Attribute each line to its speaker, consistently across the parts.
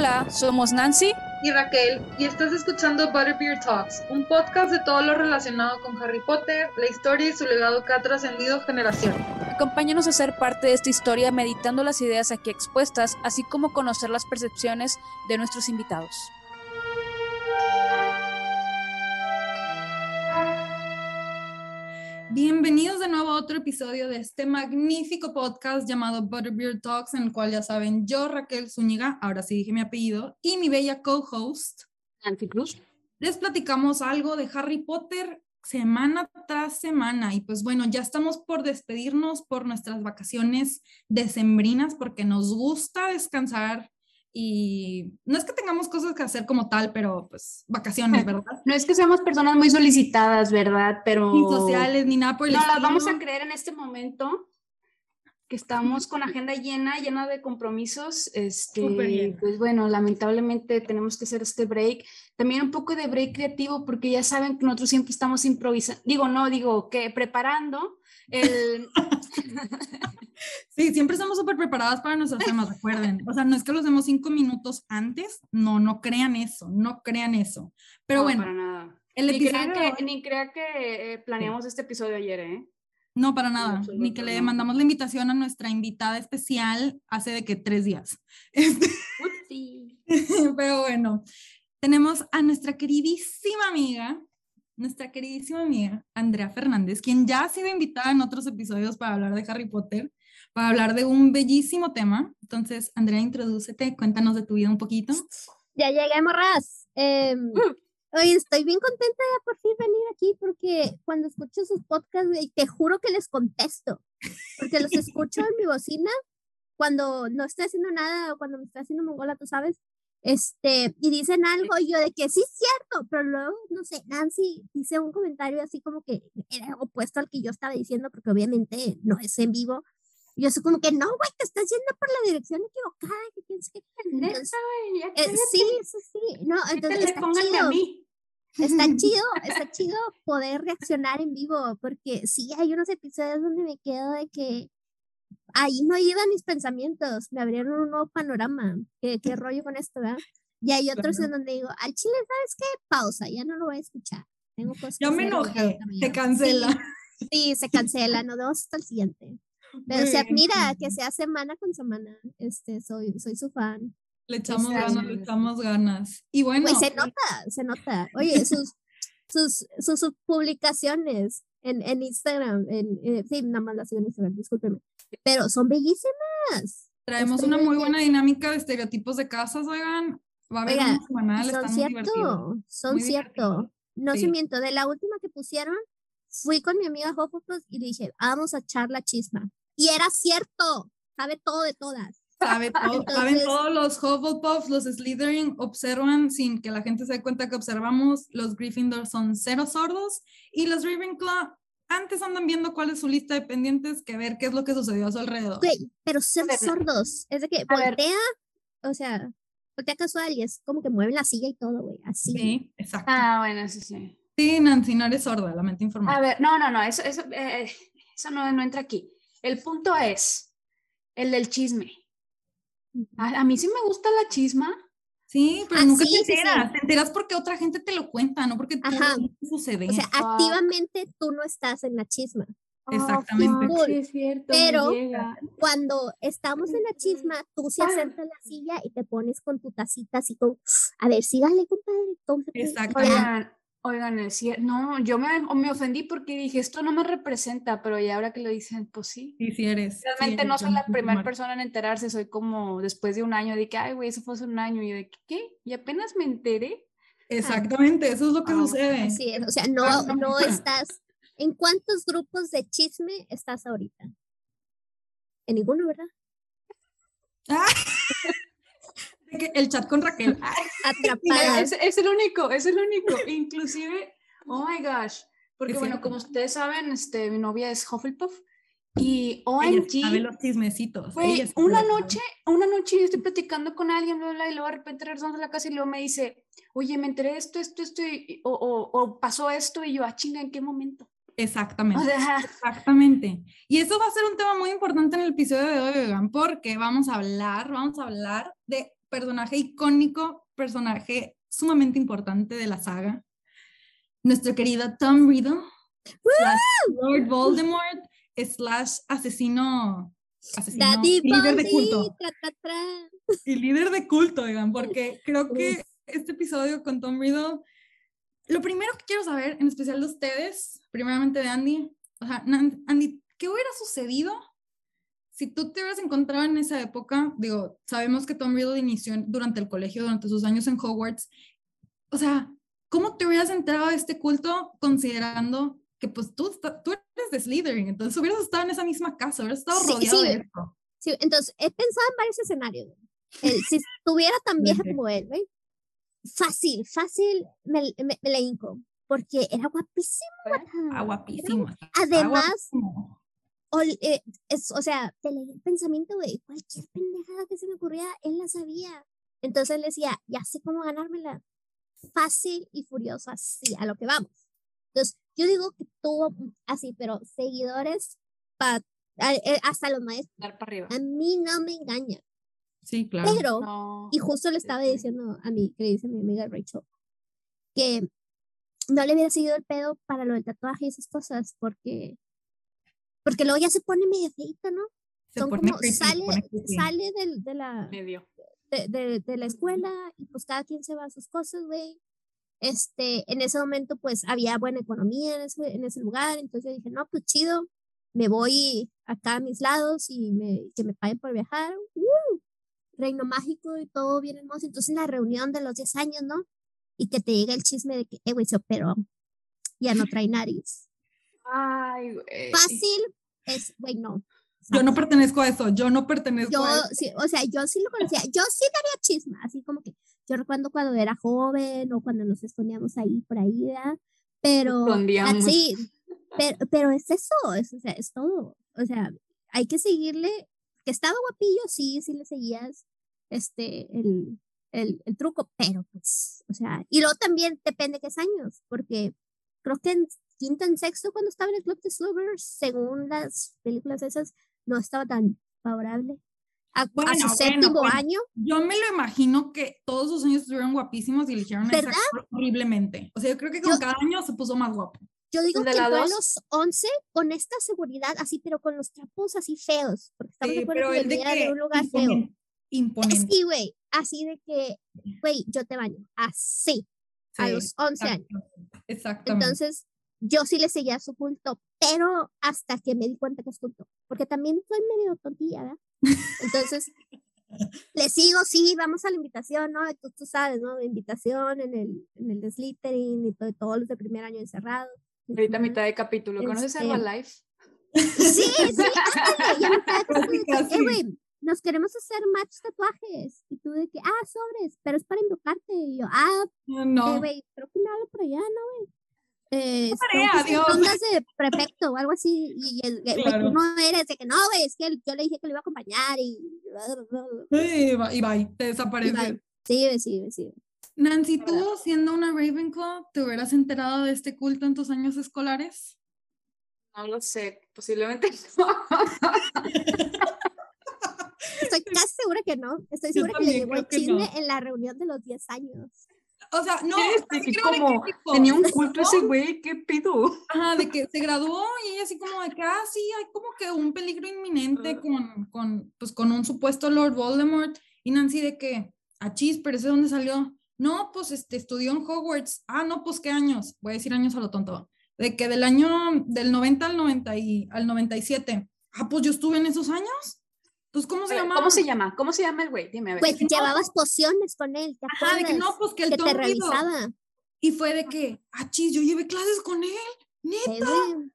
Speaker 1: Hola, somos Nancy
Speaker 2: y Raquel y estás escuchando Butterbeer Talks, un podcast de todo lo relacionado con Harry Potter, la historia y su legado que ha trascendido generaciones.
Speaker 1: Acompáñanos a ser parte de esta historia meditando las ideas aquí expuestas, así como conocer las percepciones de nuestros invitados.
Speaker 3: Bienvenidos de nuevo a otro episodio de este magnífico podcast llamado Butterbeer Talks, en el cual ya saben, yo, Raquel Zúñiga, ahora sí dije mi apellido, y mi bella co-host,
Speaker 1: Nancy Cruz,
Speaker 3: les platicamos algo de Harry Potter semana tras semana. Y pues bueno, ya estamos por despedirnos por nuestras vacaciones decembrinas, porque nos gusta descansar y no es que tengamos cosas que hacer como tal, pero pues vacaciones, ¿verdad?
Speaker 4: No es que seamos personas muy solicitadas, ¿verdad? Pero...
Speaker 3: Ni sociales, ni nada por el
Speaker 4: No, las
Speaker 3: estilo.
Speaker 4: vamos a creer en este momento que estamos con agenda llena, llena de compromisos. Este, pues bueno, lamentablemente tenemos que hacer este break. También un poco de break creativo, porque ya saben que nosotros siempre estamos improvisando. Digo, no, digo que preparando el...
Speaker 3: Sí, siempre estamos súper preparadas para nuestros temas, recuerden. O sea, no es que los demos cinco minutos antes, no, no crean eso, no crean eso. Pero
Speaker 4: No,
Speaker 3: bueno,
Speaker 4: para nada.
Speaker 3: el
Speaker 4: Ni crean que,
Speaker 3: hoy-
Speaker 4: ni crean que eh, planeamos este episodio ayer, ¿eh?
Speaker 3: No, para nada, ni que le mandamos la invitación a nuestra invitada especial hace de que tres días. Este, pero bueno, tenemos a nuestra queridísima amiga, nuestra queridísima amiga, Andrea Fernández, quien ya ha sido invitada en otros episodios para hablar de Harry Potter, para hablar de un bellísimo tema. Entonces, Andrea, introdúcete, cuéntanos de tu vida un poquito.
Speaker 5: Ya llegué, morras. Em, Oye, estoy bien contenta de por fin venir aquí porque cuando escucho sus podcasts, te juro que les contesto. Porque los escucho en mi bocina cuando no estoy haciendo nada o cuando me estoy haciendo mongola, tú sabes. Este, y dicen algo y yo de que sí es cierto, pero luego, no sé, Nancy dice un comentario así como que era opuesto al que yo estaba diciendo, porque obviamente no es en vivo. Y yo soy como que no, güey, te estás yendo por la dirección equivocada, que tienes que
Speaker 4: ya
Speaker 5: eh, sí, sí, sí. No, entonces está
Speaker 4: pónganme a
Speaker 5: chido.
Speaker 4: mí.
Speaker 5: Está chido, está chido poder reaccionar en vivo, porque sí hay unos episodios donde me quedo de que ahí no iban mis pensamientos, me abrieron un nuevo panorama. ¿Qué, qué rollo con esto, verdad? Y hay otros en donde digo, al chile, ¿sabes qué? Pausa, ya no lo voy a escuchar. Tengo cosas que
Speaker 3: Ya me
Speaker 5: en
Speaker 3: enojé,
Speaker 5: otra vida".
Speaker 3: te cancela.
Speaker 5: Sí, sí, se cancela, nos vemos hasta el siguiente. Pero se
Speaker 3: Muy
Speaker 5: admira que sea semana con semana. Este, soy, soy su fan.
Speaker 3: Le echamos ganas, le echamos ganas. Y bueno,
Speaker 5: Güey, se nota, se nota. Oye, sus, sus, sus, sus publicaciones en, en Instagram, en, eh, sí, nada más las sigo en Instagram, discúlpeme, pero son bellísimas.
Speaker 3: traemos una
Speaker 5: muy
Speaker 3: buena dinámica de estereotipos de casas, oigan. Va a haber
Speaker 5: Oiga,
Speaker 3: uno semanal,
Speaker 5: son
Speaker 3: está muy divertido.
Speaker 5: cierto, son
Speaker 3: muy
Speaker 5: cierto.
Speaker 3: divertido.
Speaker 5: No
Speaker 3: Sí.
Speaker 5: se miento, de la última que pusieron, fui con mi amiga Hufflepuff y le dije, vamos a echar la chisma. Y era cierto, sabe todo de todas.
Speaker 3: Sabe todo, saben todos los Hufflepuff, los Slytherin observan sin que la gente se dé cuenta que observamos. Los Gryffindor son cero sordos y los Ravenclaw antes andan viendo cuál es su lista de pendientes que ver qué es lo que sucedió a su alrededor.
Speaker 5: Güey, pero
Speaker 4: no.
Speaker 5: sordos. Es de que
Speaker 4: A ver.
Speaker 5: voltea, o sea, voltea casual y es como que mueven la silla y todo, güey, así.
Speaker 3: Sí, exacto.
Speaker 4: Ah, bueno, sí, sí.
Speaker 3: Sí, Nancy, no eres sorda, lamento informar.
Speaker 4: A ver, no, no, no, eso, eso, eh, eso no, no entra aquí. El punto es el del chisme. A, a mí sí me gusta la chisma.
Speaker 3: Sí, pero
Speaker 5: Ah,
Speaker 3: nunca te
Speaker 5: sí.
Speaker 3: enteras. Te enteras porque otra gente te lo cuenta, no porque tú
Speaker 5: Ajá.
Speaker 3: sucede.
Speaker 5: O sea,
Speaker 4: Ah.
Speaker 5: activamente tú no estás en la chisma.
Speaker 3: Exactamente.
Speaker 4: fuck, sí es cierto,
Speaker 5: Pero-. Cuando estamos en la chisma, tú se
Speaker 4: Ah.
Speaker 5: acercas a la silla y te pones con tu tacita así con, a ver, sígale, compadre. ¿cómo se puede?".
Speaker 3: Exactamente.
Speaker 4: Oigan, el cier- no, yo me, me ofendí porque dije, esto no me representa, pero ya ahora que lo dicen, pues sí.
Speaker 3: Sí, sí eres. sí
Speaker 4: Realmente
Speaker 3: eres,
Speaker 4: no soy la primera persona en enterarse, soy como después de un año de que, ay, güey, eso fue hace un año, y yo de que, ¿qué? Y apenas me enteré.
Speaker 3: Exactamente, eso es lo que
Speaker 4: Ah,
Speaker 3: sucede.
Speaker 5: Así es, o sea, no,
Speaker 3: Ah,
Speaker 5: no estás. ¿En cuántos grupos de chisme estás ahorita? En ninguno, ¿verdad?
Speaker 3: Que El chat con Raquel.
Speaker 5: Atrapada.
Speaker 4: Es, es el único, es el único. Inclusive, oh my gosh, porque bueno,
Speaker 3: cierto.
Speaker 4: como ustedes saben, este, mi novia es Hufflepuff y
Speaker 3: ella sabe
Speaker 4: OMG,
Speaker 3: los chismecitos. Sabe
Speaker 4: una noche, una noche yo estoy platicando con alguien, bla, bla, y luego de repente regresamos a la casa y luego me dice, oye, me enteré de esto, esto, esto, y- o, o, o pasó esto, y yo, ah, chinga, ¿en qué momento?
Speaker 3: Exactamente.
Speaker 4: O sea,
Speaker 3: Exactamente. Y eso va a ser un tema muy importante en el episodio de hoy, oigan, porque vamos a hablar, vamos a hablar de personaje icónico, personaje sumamente importante de la saga, nuestro querido Tom Riddle, Lord Voldemort, slash asesino, asesino líder de culto. Y líder de culto, digan, porque creo que este episodio con Tom Riddle, lo primero que quiero saber, en especial de ustedes, primeramente de Andy, o sea, Andy, ¿qué hubiera sucedido si tú te hubieras encontrado en esa época? Digo, sabemos que Tom Riddle inició durante el colegio, durante sus años en Hogwarts. O sea, ¿cómo te hubieras enterado de este culto considerando que pues tú, tú eres de Slytherin, entonces hubieras estado en esa misma casa, hubieras estado rodeado de esto.
Speaker 5: Sí, entonces he pensado en varios escenarios. si estuviera tan vieja como él, ¿ve? fácil, fácil me, me, me la hinco, porque era guapísimo.
Speaker 3: Ah, guapísimo.
Speaker 5: Además, O, eh, es, o sea, te leí el pensamiento de cualquier pendejada que se me ocurría, él la sabía. Entonces le decía, ya sé cómo ganármela. Fácil y furioso, así, a lo que vamos. Entonces, yo digo que tuvo así, pero seguidores para eh, hasta los maestros.
Speaker 1: Dar para arriba.
Speaker 5: A mí no me engaña.
Speaker 3: Sí, claro.
Speaker 5: Pero, y justo le estaba diciendo a mí, que le dice mi amiga Rachel, que no le hubiera seguido el pedo para lo del tatuaje y esas cosas, porque, porque luego ya se pone medio feito, ¿no?
Speaker 3: Se Son como,
Speaker 5: sale, sale de, de la,
Speaker 1: Medio.
Speaker 5: De, de, de, la escuela y pues cada quien se va a sus cosas, güey este, en ese momento pues había buena economía en ese, en ese lugar, entonces yo dije, no, pues chido, me voy acá a mis lados y me, que me paguen por viajar, ¡Uh! reino mágico y todo bien hermoso, entonces la reunión de los 10 años, ¿no? Y que te llega el chisme de que, eh, güey, se operó, ya no trae nariz.
Speaker 1: Ay, güey.
Speaker 5: Fácil es, güey, no.
Speaker 3: Yo no pertenezco a eso, yo no pertenezco
Speaker 5: yo,
Speaker 3: a eso.
Speaker 5: Sí, o sea, yo sí lo conocía, yo sí daría chisme, así como que, yo recuerdo cuando era joven o cuando nos escondíamos ahí por ahí, ¿verdad? Pero así, pero, pero es eso, es, o sea, es todo. O sea, hay que seguirle, que estaba guapillo, sí, sí le seguías este, el, el, el truco, pero pues, o sea, y luego también depende de qué años, porque creo que en quinto, en sexto, cuando estaba en el Club de Slovers, según las películas esas, no estaba tan favorable a, bueno, su séptimo pues, año.
Speaker 3: Yo me lo imagino que todos sus años estuvieron guapísimos y eligieron ¿verdad? horriblemente. O sea, yo creo que con cada año se puso más guapo.
Speaker 5: Yo digo que entró a los 11 con esta seguridad así, pero con los trapos así feos. Porque estamos
Speaker 3: sí,
Speaker 5: de
Speaker 3: pero
Speaker 5: que
Speaker 3: el de, que
Speaker 5: de un lugar
Speaker 3: imponente,
Speaker 5: feo.
Speaker 3: Imponente.
Speaker 5: Sí, güey, así de que, güey, yo te baño. Así, sí, a los 11 años.
Speaker 3: Exactamente.
Speaker 5: Entonces, yo sí le seguía su culto, pero hasta que me di cuenta que es culto. Porque también soy medio tontilla, ¿verdad? Entonces, le sigo, sí, vamos a la invitación, ¿no? Tú, tú sabes, ¿no? Invitación en el, en el de Slytherin y todo, todos los de primer año encerrados.
Speaker 1: Ahorita a mitad de capítulo, ¿conoces
Speaker 5: Este,
Speaker 1: Herbalife?
Speaker 5: Sí, sí, ándale, y a mitad de capítulo eh, güey, nos queremos hacer match tatuajes. Y tú de que, ah, sobres, pero es para invocarte. Y yo, ah,
Speaker 3: No,
Speaker 5: eh, güey, creo que me hablo por allá, ¿no, güey? Eh,
Speaker 3: Dios.
Speaker 5: pongas de prefecto o algo así. Y el, güey,
Speaker 3: Claro.
Speaker 5: tú no eres de que no, güey, es que él- yo le dije que lo iba a acompañar y.
Speaker 3: y va- y bye, te
Speaker 5: y
Speaker 3: desaparece.
Speaker 5: bye. Sí, sí, sí.
Speaker 3: Nancy, ¿tú siendo una Ravenclaw te hubieras enterado de este culto en tus años escolares?
Speaker 1: No lo sé, posiblemente no.
Speaker 5: Estoy casi segura que no. Estoy segura que le llegó el chisme
Speaker 3: no.
Speaker 5: en la reunión de los 10 años.
Speaker 3: O sea, no,
Speaker 1: ¿Qué?
Speaker 3: ¿sabes
Speaker 1: ¿De
Speaker 3: qué
Speaker 1: que
Speaker 3: creo de
Speaker 1: como
Speaker 3: qué tipo?
Speaker 1: tenía un culto ese güey, ¿qué pido?
Speaker 3: Ajá, de que se graduó y ella así como de que, ah, sí, hay como que un peligro inminente con, con, pues, con un supuesto Lord Voldemort. Y Nancy de que, a chis, pero ese de dónde salió. No, pues este, estudió en Hogwarts. Ah, no, pues qué años. Voy a decir años a lo tonto. De que del año, del 90 al, 90 y, al 97. Ah, pues yo estuve en esos años. Entonces, ¿cómo se llama?
Speaker 1: ¿Cómo se llama? ¿Cómo se llama el güey? Dime, a ver.
Speaker 5: Pues llevabas pociones con él, ¿te
Speaker 3: Ajá, de que no, pues que el
Speaker 5: que te revisaba.
Speaker 3: Y fue de que, ah, chis, yo llevé clases con él. Neta.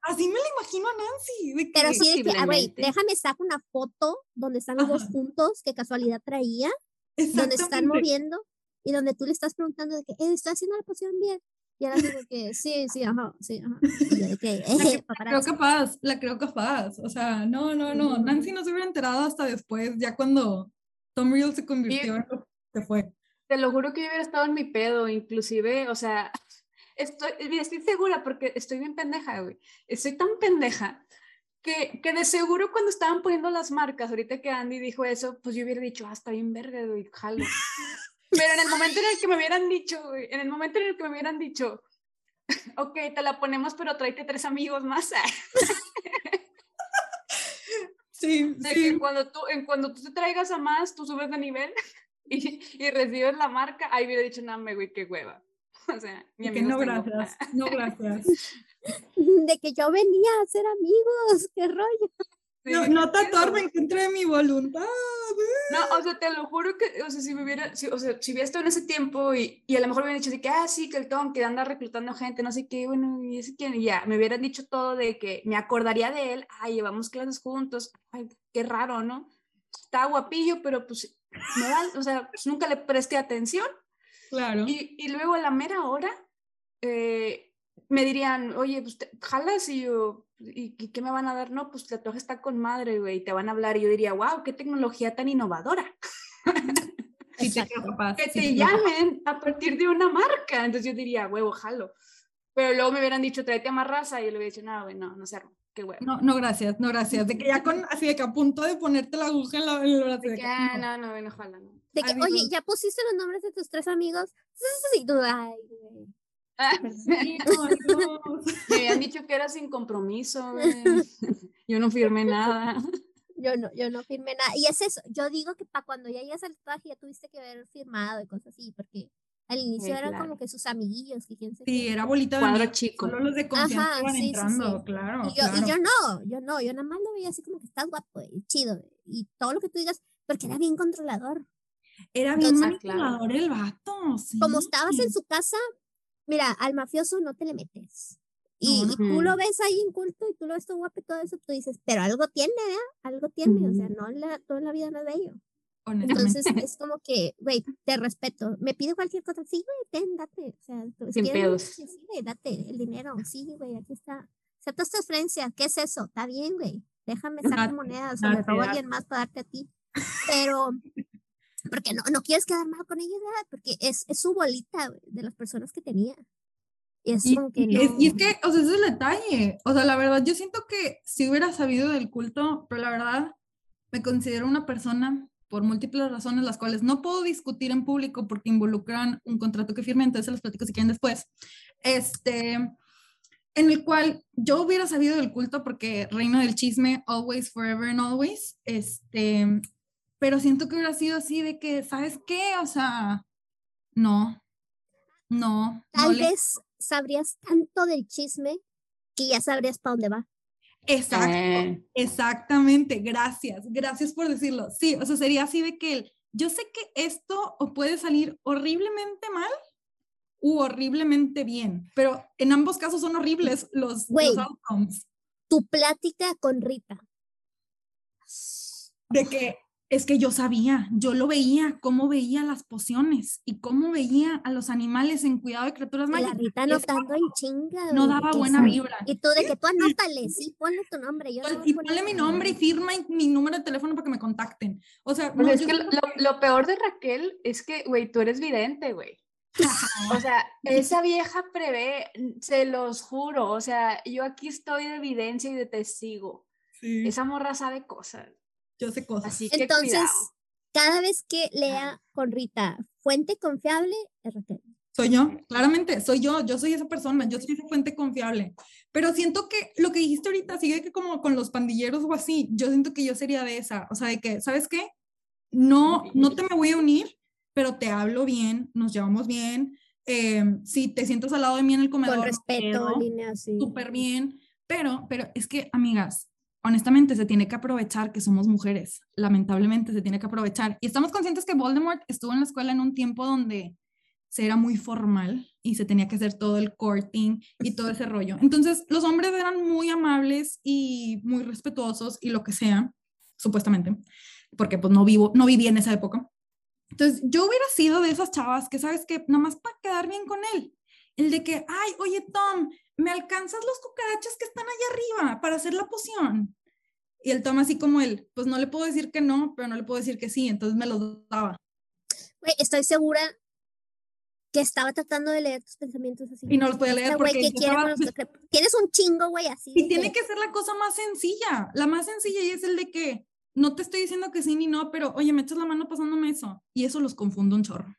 Speaker 3: Así me lo imagino a Nancy. De que,
Speaker 5: Pero sí de que, güey, déjame sacar una foto donde están los dos juntos, que casualidad traía, donde se están moviendo y donde tú le estás preguntando de que, eh, ¿estoy haciendo la poción bien? Y ahora digo que sí, sí, ajá, sí, ajá. Y yo de que,
Speaker 3: La
Speaker 5: eh,
Speaker 3: creo
Speaker 5: paparazzi.
Speaker 3: capaz, la creo capaz. O sea, no, no, no. Nancy no se hubiera enterado hasta después, ya cuando Tom Riddle se convirtió en lo que fue.
Speaker 1: Te lo juro que yo hubiera estado en mi pedo, inclusive, o sea, estoy, estoy segura porque estoy bien pendeja, güey. Estoy tan pendeja
Speaker 4: que, que, de seguro cuando estaban poniendo las marcas, ahorita que Andy dijo eso, pues yo hubiera dicho, ah, está bien verde, güey, jalo. Pero en el momento en el que me hubieran dicho, güey, en el momento en el que me hubieran dicho, ok, te la ponemos, pero tráete tres amigos más.
Speaker 3: sí,
Speaker 4: de
Speaker 3: sí.
Speaker 4: Que cuando tú, en cuando tú te traigas a más, tú subes de nivel y, y recibes la marca, ahí hubiera dicho, no, me güey, qué hueva. O sea, mi
Speaker 3: que no, gracias, no, gracias.
Speaker 5: De que yo venía a ser amigos, qué rollo.
Speaker 3: No, no te atorben que entre mi voluntad.
Speaker 4: No, o sea, te lo juro que, o sea, si me hubiera, si, o sea, si hubiera estado en ese tiempo y, y a lo mejor me hubieran dicho de que, ah, sí, que el Tom que anda reclutando gente, no sé qué, bueno, y ese quién, y ya, me hubieran dicho todo de que me acordaría de él, ay, llevamos clases juntos, ay, qué raro, ¿no? Está guapillo, pero pues, me da, o sea, pues nunca le presté atención.
Speaker 3: Claro.
Speaker 4: Y, y luego a la mera hora, eh, me dirían, oye, pues jalas y yo, ¿y, ¿y, qué me van a dar? No, pues el tatuaje está con madre, güey, y te van a hablar. Y yo diría, wow, qué tecnología tan innovadora.
Speaker 3: Sí te capaz,
Speaker 4: que
Speaker 3: sí
Speaker 4: te
Speaker 3: te
Speaker 4: llamen a partir de una marca. Entonces yo diría, huevo, jalo. Pero luego me hubieran dicho, tráete a más raza. Y yo le hubiera dicho, no, güey, no, no se arma. Qué huevo.
Speaker 3: No, no, gracias, no, gracias. De que ya con, así de que a punto de ponerte la aguja en, la, en el brazo.
Speaker 4: De que, ah, no, no, no, ojalá no.
Speaker 5: De que, oye, ¿ya pusiste los nombres de tus tres amigos? Ay, güey.
Speaker 4: Ah,
Speaker 3: Sí, no, Dios.
Speaker 4: me habían dicho que era sin compromiso. güey. Yo no firmé nada.
Speaker 5: Yo no, yo no firmé nada. Y es eso, yo digo que para cuando ya llegas al tatuaje ya tuviste que haber firmado y cosas así, porque al inicio eran
Speaker 4: claro.
Speaker 5: como que sus amiguillos, que quién sabe
Speaker 3: Sí, era bolita de
Speaker 4: Cuadro
Speaker 3: amigos,
Speaker 4: chico.
Speaker 3: Solo los de confianza
Speaker 5: Ajá,
Speaker 3: iban
Speaker 5: sí, sí,
Speaker 3: entrando,
Speaker 5: sí.
Speaker 3: claro.
Speaker 5: Y yo,
Speaker 3: claro.
Speaker 5: y yo no, yo no, yo nada más lo veía así como que estás guapo y chido y todo lo que tú digas, porque era bien controlador.
Speaker 3: Era bien
Speaker 4: Entonces, claro.
Speaker 3: manipulador el vato. Sí.
Speaker 5: Como estabas en su casa, mira, al mafioso no te le metes. Y,
Speaker 3: No,
Speaker 5: y tú lo ves ahí inculto y tú lo ves todo guapo y todo eso, tú dices, pero algo tiene, ¿verdad? Algo tiene, o sea, no la, todo en la vida no es bello. Entonces es como que, güey, te respeto. Me pide cualquier cosa, sí, güey, ten, date. O sea, tú-
Speaker 4: Sin
Speaker 5: ¿quieres
Speaker 4: pedos.
Speaker 5: Sí, güey, date el dinero. Sí, güey, aquí está. Acepta esta transferencia. ¿Qué es eso? Está bien, güey. Déjame sacar monedas o me robo a alguien más para darte a ti. Pero, porque no, no quieres quedar mal con ellos, ¿verdad? Porque es, es su bolita, de las personas que tenía. Y es
Speaker 3: Y,
Speaker 5: como que
Speaker 3: y es,
Speaker 5: no.
Speaker 3: y es que, o sea, ese es el detalle. O sea, la verdad, yo siento que si hubiera sabido del culto, pero la verdad, me considero una persona por múltiples razones, las cuales no puedo discutir en público porque involucran un contrato que firmé, entonces se los platico si quieren después. Este, en el cual yo hubiera sabido del culto porque reino del chisme, always, forever and always. Este, pero siento que hubiera sido así de que, ¿sabes qué? O sea, no, no. no
Speaker 5: Tal
Speaker 3: le-
Speaker 5: vez sabrías tanto del chisme que ya sabrías para dónde va.
Speaker 3: Exacto,
Speaker 4: Eh,
Speaker 3: exactamente, gracias, gracias por decirlo. Sí, o sea, sería así de que el- yo sé que esto o puede salir horriblemente mal u horriblemente bien, pero en ambos casos son horribles los,
Speaker 5: Güey.
Speaker 3: los outcomes.
Speaker 5: Tu plática con Rita.
Speaker 3: De que es que yo sabía, yo lo veía, cómo veía las pociones y cómo veía a los animales en cuidado de criaturas
Speaker 5: la
Speaker 3: mágicas. Eso
Speaker 5: anotando en chinga.
Speaker 3: no daba buena vibra.
Speaker 5: Y tú de que tú anótale, sí, ponle tu nombre. Yo no voy a
Speaker 3: Y ponle mi nombre y firma y mi número de teléfono para que me contacten. O sea,
Speaker 4: Pues
Speaker 3: no,
Speaker 4: es
Speaker 3: yo
Speaker 4: que lo- lo peor de Raquel es que, güey, tú eres vidente, güey. O sea, esa vieja prevé, se los juro. O sea, yo aquí estoy de evidencia y de testigo.
Speaker 3: Sí,
Speaker 4: Esa morra sabe cosas.
Speaker 3: Yo sé cosas.
Speaker 4: Así que
Speaker 5: Entonces,
Speaker 4: cuidado.
Speaker 5: cada vez que lea con Rita, fuente confiable, es Raquel.
Speaker 3: Soy yo, claramente, soy yo, yo soy esa persona, yo soy esa fuente confiable. Pero siento que lo que dijiste ahorita sigue que como con los pandilleros o así, yo siento que yo sería de esa, o sea, de que, ¿sabes qué? No, no te me voy a unir, pero te hablo bien, nos llevamos bien. eh, si te sientas al lado de mí en el comedor,
Speaker 5: Con respeto,
Speaker 3: súper bien, pero, pero es que, amigas, honestamente se tiene que aprovechar que somos mujeres, lamentablemente se tiene que aprovechar. Y estamos conscientes que Voldemort estuvo en la escuela en un tiempo donde se era muy formal y se tenía que hacer todo el courting y todo ese rollo. Entonces, los hombres eran muy amables y muy respetuosos y lo que sea, supuestamente, porque pues no vivo, no viví en esa época. Entonces, yo hubiera sido de esas chavas que, ¿sabes que Nada más para quedar bien con él. El de que, ay, oye, Tom, ¿me alcanzas los cucarachas que están allá arriba para hacer la poción? Y el Tom así como él, pues no le puedo decir que no, pero no le puedo decir que sí, entonces me los daba.
Speaker 5: Güey, estoy segura que estaba tratando de leer tus pensamientos así.
Speaker 3: Y no los podía leer
Speaker 5: Este
Speaker 3: porque
Speaker 5: quiere
Speaker 3: estaba-
Speaker 5: los Tienes un chingo, güey, así.
Speaker 3: Y tiene que ser la cosa más sencilla. La más sencilla y es el de que no te estoy diciendo que sí ni no, pero oye, me echas la mano pasándome eso. Y eso los confundo un chorro.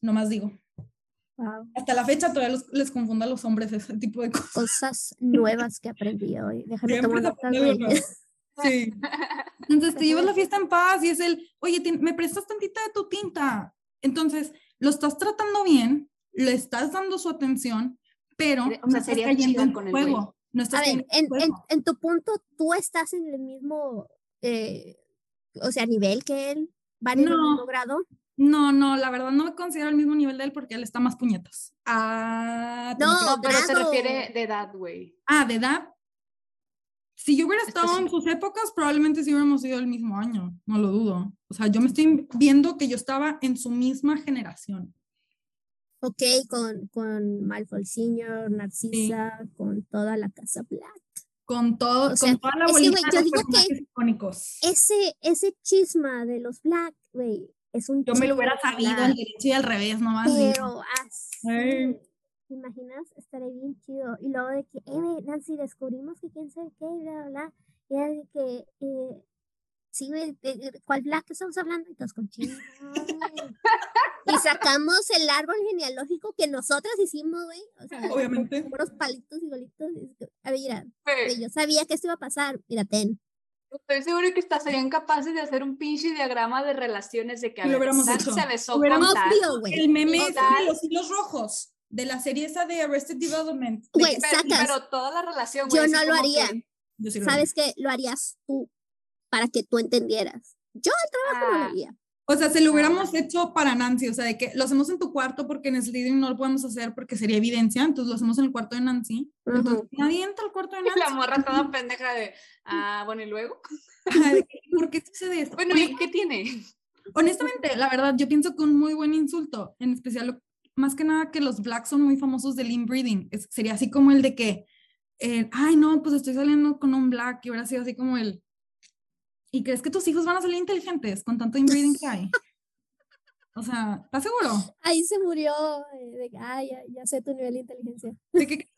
Speaker 3: No más digo.
Speaker 5: Wow,
Speaker 3: Hasta la fecha todavía los- les confundo a los hombres ese tipo de cosas.
Speaker 5: cosas nuevas que aprendí hoy. Déjame tomar notas.
Speaker 3: Sí. Entonces te llevas la fiesta en paz y es el, oye, me prestas tantita de tu tinta. Entonces lo estás tratando bien, le estás dando su atención, pero
Speaker 4: O sea,
Speaker 3: no estás
Speaker 4: sería
Speaker 3: cayendo en
Speaker 4: con el
Speaker 3: juego.
Speaker 4: güey.
Speaker 3: No estás
Speaker 5: A ver,
Speaker 3: en
Speaker 5: en, en,
Speaker 3: juego.
Speaker 5: en tu punto, tú estás en el mismo, eh, o sea, nivel que él, van en el mismo grado.
Speaker 3: No, no, la verdad no me considero al mismo nivel de él porque él está más puñetas. Ah,
Speaker 5: No,
Speaker 4: pero se
Speaker 5: grado.
Speaker 4: refiere de edad, güey.
Speaker 3: ah, de edad. Si yo hubiera estado en
Speaker 4: Específico.
Speaker 3: sus épocas, probablemente sí hubiéramos sido el mismo año, no lo dudo. O sea, yo me estoy viendo que yo estaba en su misma generación.
Speaker 5: Ok, con, con Malfoy Senior, Narcisa, con toda la casa Black.
Speaker 3: Con todo,
Speaker 5: O sea,
Speaker 3: con toda la
Speaker 5: es que,
Speaker 3: bolita
Speaker 5: yo
Speaker 3: de los
Speaker 5: digo que-
Speaker 3: personajes icónicos.
Speaker 5: Ese, ese chisma de los Black, güey, es un
Speaker 3: Yo me lo hubiera sabido al derecho y al revés, nomás.
Speaker 5: Pero así. ¿te imaginas? Estaré bien chido. Y luego de que, eh, Nancy, descubrimos que quién sabe qué, bla, bla, bla. Y era de que, eh, sí, ¿cuál Black estamos hablando? Y todos con güey. Y sacamos el árbol genealógico que nosotras hicimos, güey. O sea, con
Speaker 3: Obviamente.
Speaker 5: puros palitos y bolitos. y A ver, mira, yo sabía que esto iba a pasar. Mira, ten.
Speaker 4: Estoy seguro que hasta serían capaces de hacer un pinche diagrama de relaciones de que a
Speaker 3: lo
Speaker 4: ver,
Speaker 3: hubiéramos
Speaker 4: Sam
Speaker 3: hecho.
Speaker 4: se besó
Speaker 3: Hubiéramos-
Speaker 4: con.
Speaker 3: El meme de los hilos rojos de la serie esa de Arrested Development. de
Speaker 5: Güey,
Speaker 4: Pero,
Speaker 5: sacas.
Speaker 4: pero toda la relación, güey.
Speaker 5: Yo no lo
Speaker 4: como
Speaker 5: haría.
Speaker 4: que,
Speaker 3: yo sí lo haría.
Speaker 5: ¿Sabes qué? Lo harías tú para que tú entendieras. Yo el trabajo no lo
Speaker 4: ah,
Speaker 5: haría.
Speaker 3: O sea, se lo hubiéramos hecho para Nancy, o sea, de que lo hacemos en tu cuarto porque en Slytherin no lo podemos hacer porque sería evidencia, entonces lo hacemos en el cuarto de Nancy. Entonces,
Speaker 5: Ujú.
Speaker 3: nadie entra al cuarto de
Speaker 4: y la
Speaker 3: Nancy.
Speaker 4: morra toda pendeja de, ah, bueno, ¿y luego?
Speaker 3: ¿Por qué sucede esto?
Speaker 4: Bueno, ¿y qué tiene?
Speaker 3: Honestamente, la verdad, yo pienso que un muy buen insulto, en especial, más que nada que los blacks son muy famosos del inbreeding, es- sería así como el de que, eh, ay, no, pues estoy saliendo con un black y hubiera sido así como el, ¿y crees que tus hijos van a salir inteligentes con tanto inbreeding que hay? O sea, ¿estás seguro?
Speaker 5: Ahí se murió. eh, de ah, ya, ya sé tu nivel de inteligencia.
Speaker 3: ¿De que, qué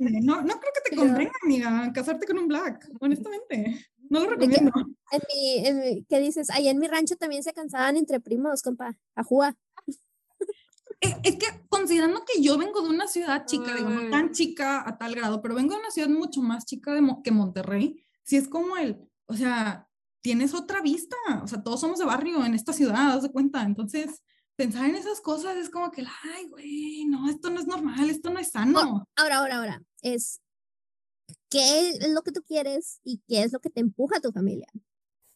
Speaker 3: no, no creo que te convenga, amiga, casarte con un black, honestamente. No lo
Speaker 5: que-
Speaker 3: recomiendo.
Speaker 5: En mi, en mi- ¿Qué dices? Allá en mi rancho también se cansaban entre primos, compa. A jugar.
Speaker 3: Eh, Es que considerando que yo vengo de una ciudad chica, digo, no tan chica a tal grado, pero vengo de una ciudad mucho más chica de que Monterrey, si es como el, o sea, tienes otra vista, o sea, todos somos de barrio en esta ciudad, haz de cuenta, entonces pensar en esas cosas es como que, ay, güey, no, esto no es normal, esto no es sano.
Speaker 5: Ahora, ahora, ahora. Es qué es lo que tú quieres y qué es lo que te empuja a tu familia.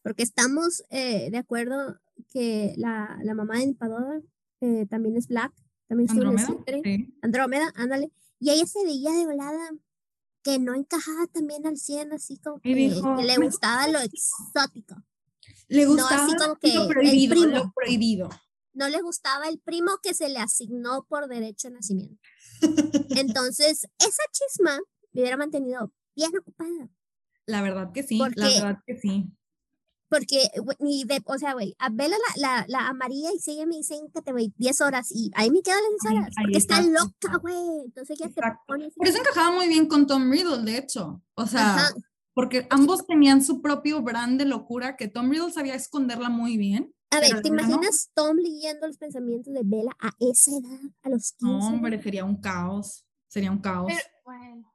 Speaker 5: Porque estamos eh, de acuerdo que la, la mamá de mi Padova eh, también es black, también el
Speaker 3: Andrómeda, sí.
Speaker 5: Andrómeda, ándale. Y ella se veía de volada que no encajaba también al 100, así como que,
Speaker 3: dijo,
Speaker 5: que le
Speaker 3: "Me
Speaker 5: gustaba lo exótico.
Speaker 3: Le
Speaker 5: No,
Speaker 3: gustaba
Speaker 5: así como que
Speaker 3: lo
Speaker 5: el
Speaker 3: prohibido,
Speaker 5: primo.
Speaker 3: lo prohibido.
Speaker 5: No le gustaba el primo que se le asignó por derecho de nacimiento. Entonces, esa chisma me hubiera mantenido bien ocupada.
Speaker 3: La verdad que sí,
Speaker 5: ¿Por
Speaker 3: la verdad que sí.
Speaker 5: Porque, ni de, o sea, güey, a Bella la, la, la amaría y si ella me dice, te güey, 10 horas y ahí me quedan las 10
Speaker 3: Ahí-
Speaker 5: horas.
Speaker 3: ahí
Speaker 5: Porque está
Speaker 3: está,
Speaker 5: loca, güey. Entonces ella te
Speaker 3: Exacto.
Speaker 5: pone así.
Speaker 3: Por eso encajaba muy bien con Tom Riddle, de hecho. O sea,
Speaker 5: Ajá.
Speaker 3: porque ambos tenían su propio brand de locura que Tom Riddle sabía esconderla muy bien.
Speaker 5: A ver,
Speaker 3: pero
Speaker 5: ¿te
Speaker 3: verdad no.
Speaker 5: imaginas Tom leyendo los pensamientos de Bella a esa edad, a los 15?
Speaker 3: No, hombre, sería un caos. Sería un caos.
Speaker 4: Pero, bueno.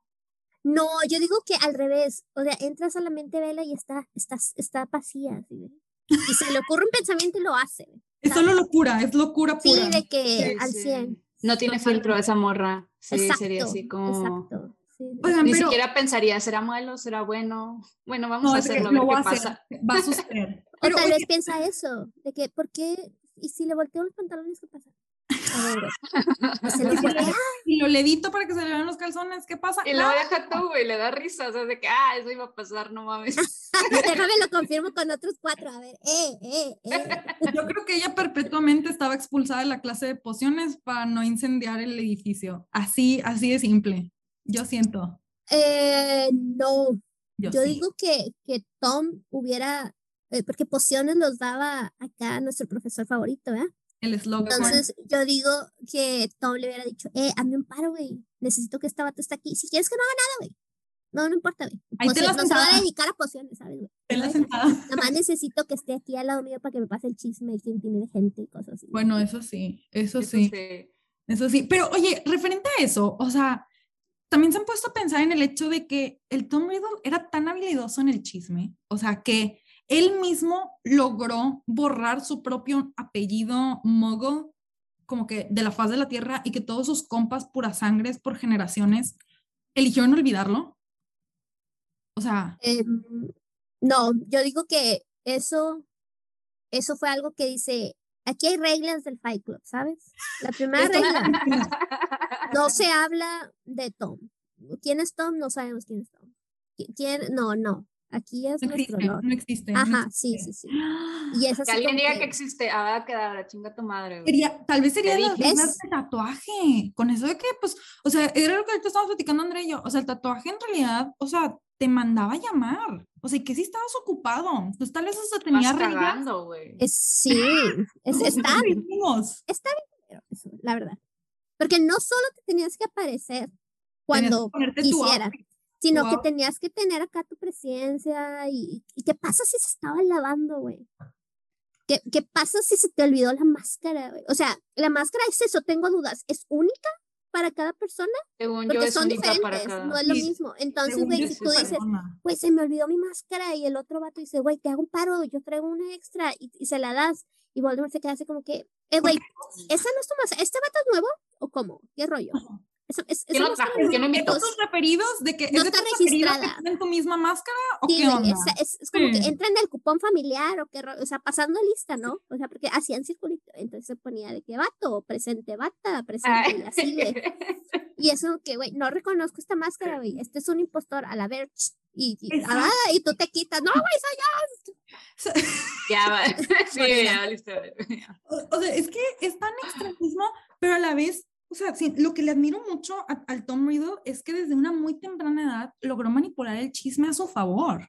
Speaker 5: No, yo digo que al revés. O sea, entras a la mente Bella y está, está, está vacía. Y se le ocurre un pensamiento y lo hace.
Speaker 3: es solo locura, es locura
Speaker 5: Sí,
Speaker 3: pura.
Speaker 5: de que
Speaker 4: Sí,
Speaker 5: al
Speaker 4: sí.
Speaker 5: 100.
Speaker 4: No tiene filtro esa morra. Sí,
Speaker 5: exacto.
Speaker 4: sería así como...
Speaker 5: Exacto. sí.
Speaker 3: Oigan,
Speaker 4: Ni
Speaker 3: pero
Speaker 4: siquiera pensaría, ¿será malo? ¿Será bueno? Bueno, vamos
Speaker 3: no,
Speaker 4: a hacerlo, a ver
Speaker 3: va
Speaker 4: qué
Speaker 3: a hacer,
Speaker 4: pasa.
Speaker 3: va a suceder.
Speaker 5: O tal
Speaker 3: oye,
Speaker 5: vez piensa eso, de que, ¿por qué? ¿Y si le volteo los pantalones, qué pasa?
Speaker 3: y lo levito para que se le vean los calzones, ¿qué pasa?
Speaker 4: Y luego deja tú, güey, le da risa, o sea, de que, ah, eso iba a pasar, no mames.
Speaker 5: Déjame lo confirmo con otros cuatro. A ver, eh, eh, eh.
Speaker 3: Yo creo que ella perpetuamente estaba expulsada de la clase de pociones para no incendiar el edificio. Así, así de simple. Yo siento.
Speaker 5: Eh, no,
Speaker 3: Yo,
Speaker 5: yo
Speaker 3: sí.
Speaker 5: digo que, que Tom hubiera, eh, porque pociones los daba acá nuestro profesor favorito, ¿verdad?
Speaker 3: El eslogan.
Speaker 5: Entonces, yo digo que Tom le hubiera dicho, eh, hazme un paro, güey. Necesito que esta vato esté aquí. Si quieres que no haga nada, güey. No, no importa, güey.
Speaker 3: Ahí te la
Speaker 5: no se va a dedicar a pociones, ¿sabes, güey?
Speaker 3: Ten la
Speaker 5: Nada
Speaker 3: sentada.
Speaker 5: más necesito que esté aquí al lado mío para que me pase el chisme y que intimide gente y cosas así.
Speaker 3: Bueno, eso sí, eso
Speaker 4: Eso
Speaker 3: sí.
Speaker 4: sí.
Speaker 3: Eso sí, pero oye, referente a eso, o sea, también se han puesto a pensar en el hecho de que el Tom Riddle era tan habilidoso en el chisme, o sea, que él mismo logró borrar su propio apellido Muggle como que de la faz de la tierra y que todos sus compas puras sangres por generaciones eligieron olvidarlo. O sea,
Speaker 5: Em, no, yo digo que eso, eso fue algo que dice, aquí hay reglas del Fight Club, ¿sabes? La primera regla, no se habla de Tom. ¿Quién es Tom? No sabemos quién es Tom. ¿Qui- ¿Quién? No, no. Aquí es
Speaker 3: no
Speaker 5: nuestro
Speaker 3: existe,
Speaker 5: Lord.
Speaker 3: no existe. no
Speaker 5: Ajá, sí,
Speaker 3: existe.
Speaker 5: sí, sí. Y es así
Speaker 4: Que alguien diga
Speaker 5: que-
Speaker 4: que existe, ah, va a quedar la chinga tu madre, güey.
Speaker 3: Sería, tal vez sería las reglas de tatuaje, con eso de que, pues, o sea, era lo que ahorita estábamos platicando André y yo, o sea, el tatuaje en realidad, o sea, te mandaba a llamar, o sea, que si estabas ocupado, pues tal vez hasta tenía
Speaker 4: Vas
Speaker 3: reglas.
Speaker 5: es, sí, es, está, está bien, pero eso, la verdad. Porque no solo te tenías que aparecer cuando quisieras. Sino que tenías que tener acá tu presencia y, y qué pasa si se estaba lavando, güey. ¿Qué, ¿Qué pasa si se te olvidó la máscara, güey? O sea, la máscara es eso, tengo dudas, ¿es única para cada persona?
Speaker 4: Según
Speaker 5: Porque son diferentes,
Speaker 4: cada.
Speaker 5: no es lo mismo. Entonces, güey, si tú dices, güey, se me olvidó mi máscara y el otro vato dice, güey, te hago un paro, yo traigo una extra y, y se la das. Y Voldemort se queda así como que, eh, güey, esa no es tu máscara, ¿este vato es nuevo o cómo? ¿Qué rollo? Eso, es,
Speaker 4: ¿Quién
Speaker 5: esa
Speaker 4: lo
Speaker 5: máscara
Speaker 4: trajo?
Speaker 5: no-
Speaker 4: ¿Quién lo invitó?
Speaker 5: Entonces,
Speaker 3: ¿Tus referidos de que
Speaker 5: no
Speaker 3: es de
Speaker 5: está
Speaker 3: que
Speaker 5: registrada.
Speaker 3: tienen tu misma máscara o
Speaker 5: Sí,
Speaker 3: qué onda?
Speaker 5: es, es, es como que
Speaker 3: Sí.
Speaker 5: entra en el cupón familiar o qué rollo, o sea, pasando lista, ¿no? O sea, porque hacían circulito, entonces se ponía de que vato, presente bata, presente y así, güey. Y eso que, güey, no reconozco esta máscara, güey, este es un impostor a la verge. Y, y, ah, y tú te quitas, no, güey, soy
Speaker 4: Ya va. Sí, ya güey.
Speaker 3: O, o sea, es que es tan extremismo, pero a la vez, o sea, sí, lo que le admiro mucho a- al Tom Riddle es que desde una muy temprana edad logró manipular el chisme a su favor.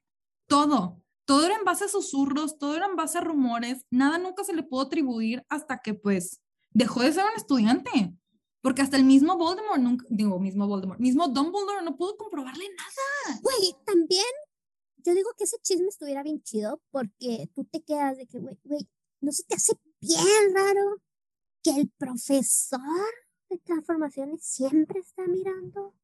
Speaker 3: Todo. Todo era en base a susurros, todo era en base a rumores, nada nunca se le pudo atribuir hasta que pues dejó de ser un estudiante. Porque hasta el mismo Voldemort, nunca, digo, mismo Voldemort, mismo Dumbledore no pudo comprobarle nada.
Speaker 5: Güey, también, yo digo que ese chisme estuviera bien chido porque tú te quedas de que, güey, güey, ¿no se te hace bien raro que el profesor de transformaciones siempre está mirando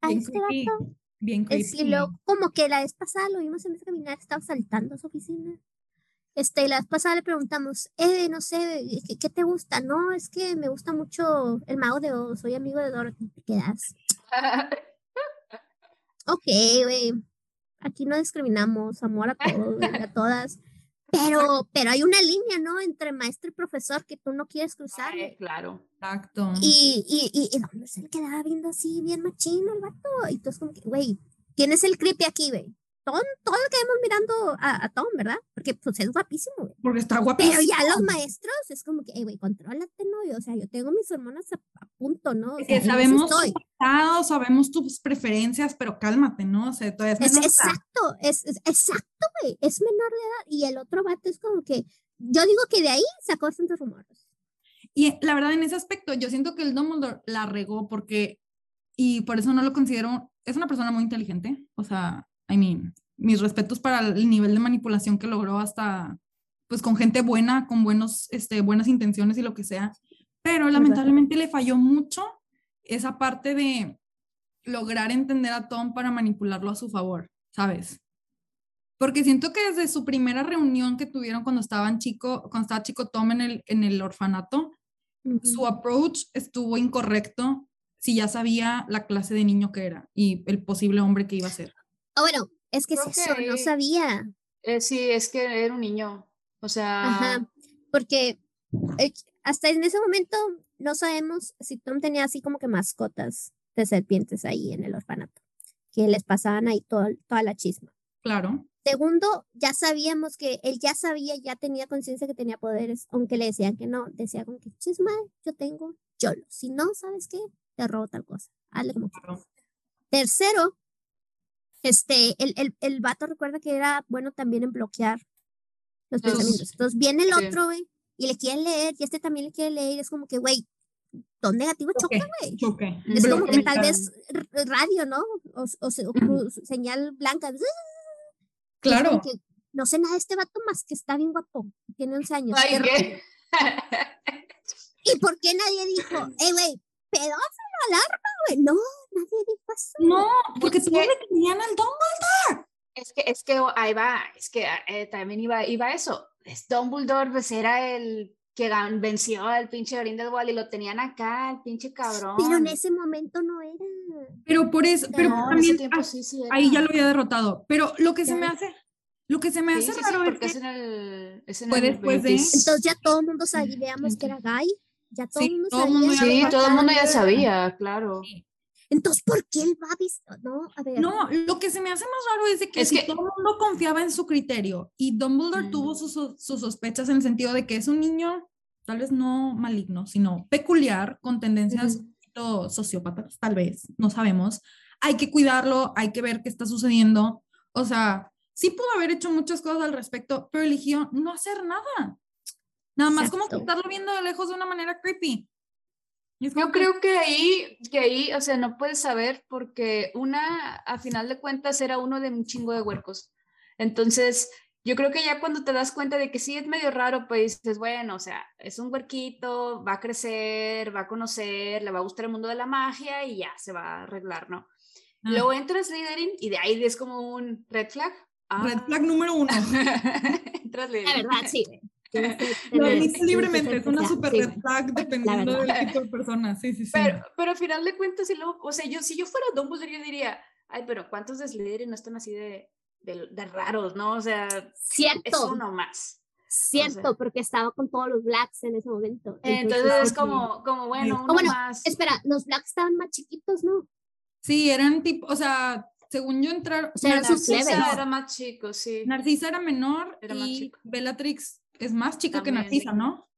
Speaker 5: a
Speaker 3: Bien
Speaker 5: este
Speaker 3: creepy,
Speaker 5: vato?
Speaker 3: Bien
Speaker 5: Es, y luego, como que la vez pasada lo vimos en vez de caminar, estaba saltando a su oficina. Este, la vez pasada le preguntamos, eh, no sé, ¿qué, qué te gusta? No, es que me gusta mucho el mago de Oz, soy amigo de Dorothy. Te quedas, ok, güey, aquí no discriminamos, amor a todos, a todas. Pero, pero hay una línea, ¿no? Entre maestro y profesor que tú no quieres cruzar,
Speaker 4: claro.
Speaker 3: Exacto.
Speaker 5: Y, y, y, y Dumbledore se le quedaba viendo así, bien machino el vato. Y tú es como que, güey, ¿quién es el creepy aquí, güey? Tom, todo lo que vemos mirando a, a Tom, ¿verdad? Porque pues es guapísimo, güey.
Speaker 3: Porque está guapísimo.
Speaker 5: Pero ya los maestros es como que, güey, contrólate, ¿no? O sea, yo tengo mis hormonas a, a punto, ¿no? O sea,
Speaker 3: Que sabemos tu pasado, sabemos tus preferencias, pero cálmate, ¿no? O sea, todavía es
Speaker 5: Es exacto, es, es- exacto, güey. Es menor de edad. Y el otro vato es como que, yo digo que de ahí sacó bastantes rumores.
Speaker 3: Y la verdad, en ese aspecto, yo siento que el Dumbledore la regó porque, y por eso no lo considero, es una persona muy inteligente, o sea, I mean, mis respetos para el nivel de manipulación que logró hasta, pues con gente buena, con buenos, este, buenas intenciones y lo que sea, pero lamentablemente le falló mucho esa parte de lograr entender a Tom para manipularlo a su favor, ¿sabes? Porque siento que desde su primera reunión que tuvieron cuando estaban chico, cuando estaba chico Tom en el, en el orfanato, su approach estuvo incorrecto si ya sabía la clase de niño que era y el posible hombre que iba a ser.
Speaker 5: Ah, bueno, es que es eso, no sabía.
Speaker 4: Eh, sí, es que era un niño. O sea,
Speaker 5: Ajá, porque eh, hasta en ese momento no sabemos si Tom tenía así como que mascotas de serpientes ahí en el orfanato, que les pasaban ahí todo- toda la chisma.
Speaker 3: Claro.
Speaker 5: Segundo, ya sabíamos que él ya sabía, ya tenía conciencia que tenía poderes, aunque le decían que no, decía como que chisma, yo tengo, yo lo. Si no, ¿sabes qué? Te robo tal cosa. Hazle como.
Speaker 3: Claro.
Speaker 5: Tercero, este, el, el, el vato recuerda que era bueno también en bloquear
Speaker 4: los
Speaker 5: pensamientos. Entonces viene el
Speaker 4: sí.
Speaker 5: otro, güey, y le quieren leer y este también le quiere leer. Es como que, güey, todo negativo choca, güey.
Speaker 3: Choque.
Speaker 5: Es como que tal vez radio, ¿no? O, o, señal blanca.
Speaker 3: Claro.
Speaker 5: no sé nada de este vato más que está bien guapo. Tiene 11 años.
Speaker 4: Ay, ¿qué?
Speaker 5: ¿Y por qué nadie dijo, eh, güey, pedófilo alarma, güey? No, nadie dijo eso.
Speaker 3: No, porque todos le querían al Dumbledore.
Speaker 4: Es que, es que ahí va, es que eh, también iba, iba eso. Es Dumbledore, pues era el que venció al pinche Grindelwald y lo tenían acá, el pinche cabrón.
Speaker 5: Pero en ese momento no era.
Speaker 3: Pero por eso, pero también, ah, sí, sí ahí ya lo había derrotado. Pero lo que se me hace, lo que se me hace raro
Speaker 4: porque es, en el, es en
Speaker 3: fue después de.
Speaker 5: Entonces ya todo el mundo sabíamos que era gay. Ya todo el mundo sabía.
Speaker 4: Mundo sí, todo el mundo ya sabía, claro.
Speaker 5: Entonces, ¿por qué él va a visto? No, a ver.
Speaker 3: No, lo que se me hace más raro es de que, si todo el mundo confiaba en su criterio y Dumbledore tuvo sus, sus, sospechas en el sentido de que es un niño, tal vez no maligno, sino peculiar, con tendencias sociópatas, tal vez, no sabemos. Hay que cuidarlo, hay que ver qué está sucediendo. O sea, sí pudo haber hecho muchas cosas al respecto, pero eligió no hacer nada. Nada más como estarlo viendo de lejos de una manera creepy.
Speaker 4: Yo creo que ahí, que ahí, o sea, no puedes saber porque una, a final de cuentas, era uno de un chingo de huercos. Entonces, yo creo que ya cuando te das cuenta de que sí es medio raro, pues dices, bueno, o sea, es un huerquito, va a crecer, va a conocer, le va a gustar el mundo de la magia y ya se va a arreglar, ¿no? Ah. Luego entras Slytherin y de ahí es como un red flag.
Speaker 3: Red flag número uno.
Speaker 5: entras La verdad, sí.
Speaker 3: Lo dice libremente, es una super red flag dependiendo del tipo de persona. Sí, sí, sí.
Speaker 4: Pero, pero al final de cuentas, si luego, o sea, yo, si yo fuera Dumbledore, yo diría, ay, pero ¿cuántos de Slytherin no están así de, de, raros, no? O sea,
Speaker 5: Cierto.
Speaker 4: es uno más.
Speaker 5: Cierto, porque estaba con todos los blacks en ese momento.
Speaker 4: Entonces, es como, como bueno, uno más.
Speaker 5: Espera, los blacks estaban más chiquitos, ¿no?
Speaker 3: Sí, eran tipo, o sea, según yo entrar,
Speaker 5: o sea,
Speaker 4: Narcisa era más chico, sí.
Speaker 3: Narcisa era menor era y más chico. Bellatrix es más chica que Narcisa, ¿no?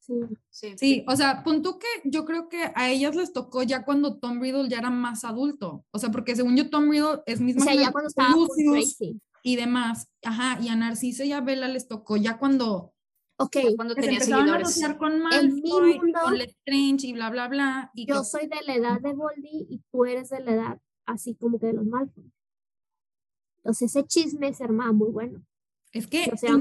Speaker 5: Sí.
Speaker 3: sí. Sí, o sea, punto que yo creo que a ellas les tocó ya cuando Tom Riddle ya era más adulto. O sea, porque según yo, Tom Riddle es misma.
Speaker 5: O sea, ya cuando estaba
Speaker 3: y demás. Ajá, y a Narcisa y a Bella les tocó ya cuando.
Speaker 5: Ok,
Speaker 4: cuando tenía seguidores.
Speaker 3: A con Malfoy, con Lestrange y bla, bla, bla. Y
Speaker 5: yo soy de la edad de Voldy y tú eres de la edad así como que de los Malfoy. Entonces ese chisme se armaba muy bueno.
Speaker 3: Es que,
Speaker 5: con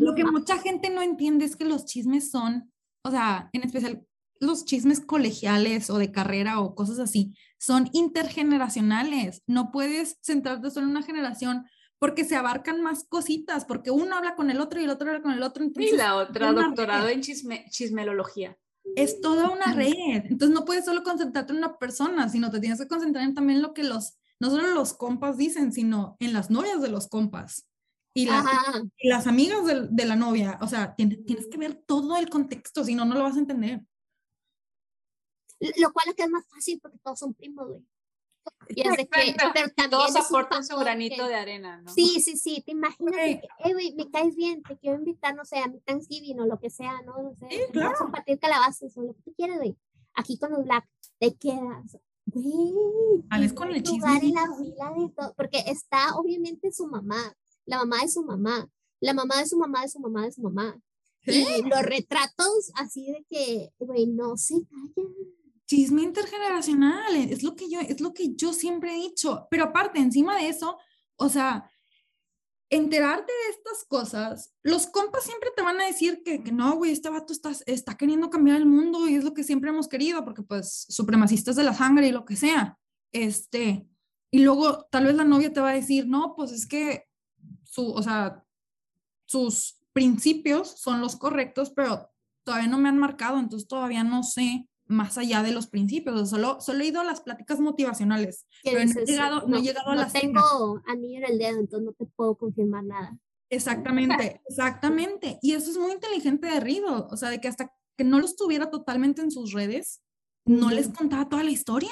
Speaker 3: Lo que mucha gente no entiende es que los chismes son, o sea, en especial los chismes colegiales o de carrera o cosas así, son intergeneracionales. No puedes centrarte solo en una generación porque se abarcan más cositas, porque uno habla con el otro y el otro habla con el otro.
Speaker 4: y la otra, doctorado en chisme, chismelología.
Speaker 3: Es toda una red. Entonces no puedes solo concentrarte en una persona, sino te tienes que concentrar en también lo que los, no solo los compas dicen, sino en las novias de los compas y, las amigas de, la novia. O sea, tienes, que ver todo el contexto, si no, no lo vas a entender.
Speaker 5: Lo cual es que es más fácil porque todos son primos, güey.
Speaker 4: Y es de que, pero todos aportan su granito de arena, ¿no?
Speaker 5: Sí, sí, sí. Te imaginas que, eh, güey, me caes bien, te quiero invitar, no sé, a mi Thanksgiving o lo que sea, ¿no? No sé,
Speaker 3: sí, claro.
Speaker 5: compartir calabazas o lo que tú quieras, güey. Aquí con los Black, te quedas, güey.
Speaker 3: Sales con el chisme.
Speaker 5: En la fila de todo, porque está obviamente su mamá, la mamá de su mamá, la mamá de su mamá de su mamá de su mamá. Y los retratos así de que, güey, no se callan.
Speaker 3: Chisme intergeneracional, es lo que yo, es lo que yo siempre he dicho. Pero aparte, encima de eso, o sea, enterarte de estas cosas, los compas siempre te van a decir que, que no, güey, este vato está, está queriendo cambiar el mundo y es lo que siempre hemos querido, porque pues supremacistas de la sangre y lo que sea. Este, y luego tal vez la novia te va a decir, no, pues es que su, o sea, sus principios son los correctos, pero todavía no me han marcado, entonces todavía no sé más allá de los principios, solo, solo he ido a las pláticas motivacionales, pero no he llegado, no, he llegado a
Speaker 5: las... No tengo anillo en el dedo, entonces no te puedo confirmar nada.
Speaker 3: Exactamente, exactamente. Y eso es muy inteligente de Rido, o sea, de que hasta que no los tuviera totalmente en sus redes, no les contaba toda la historia.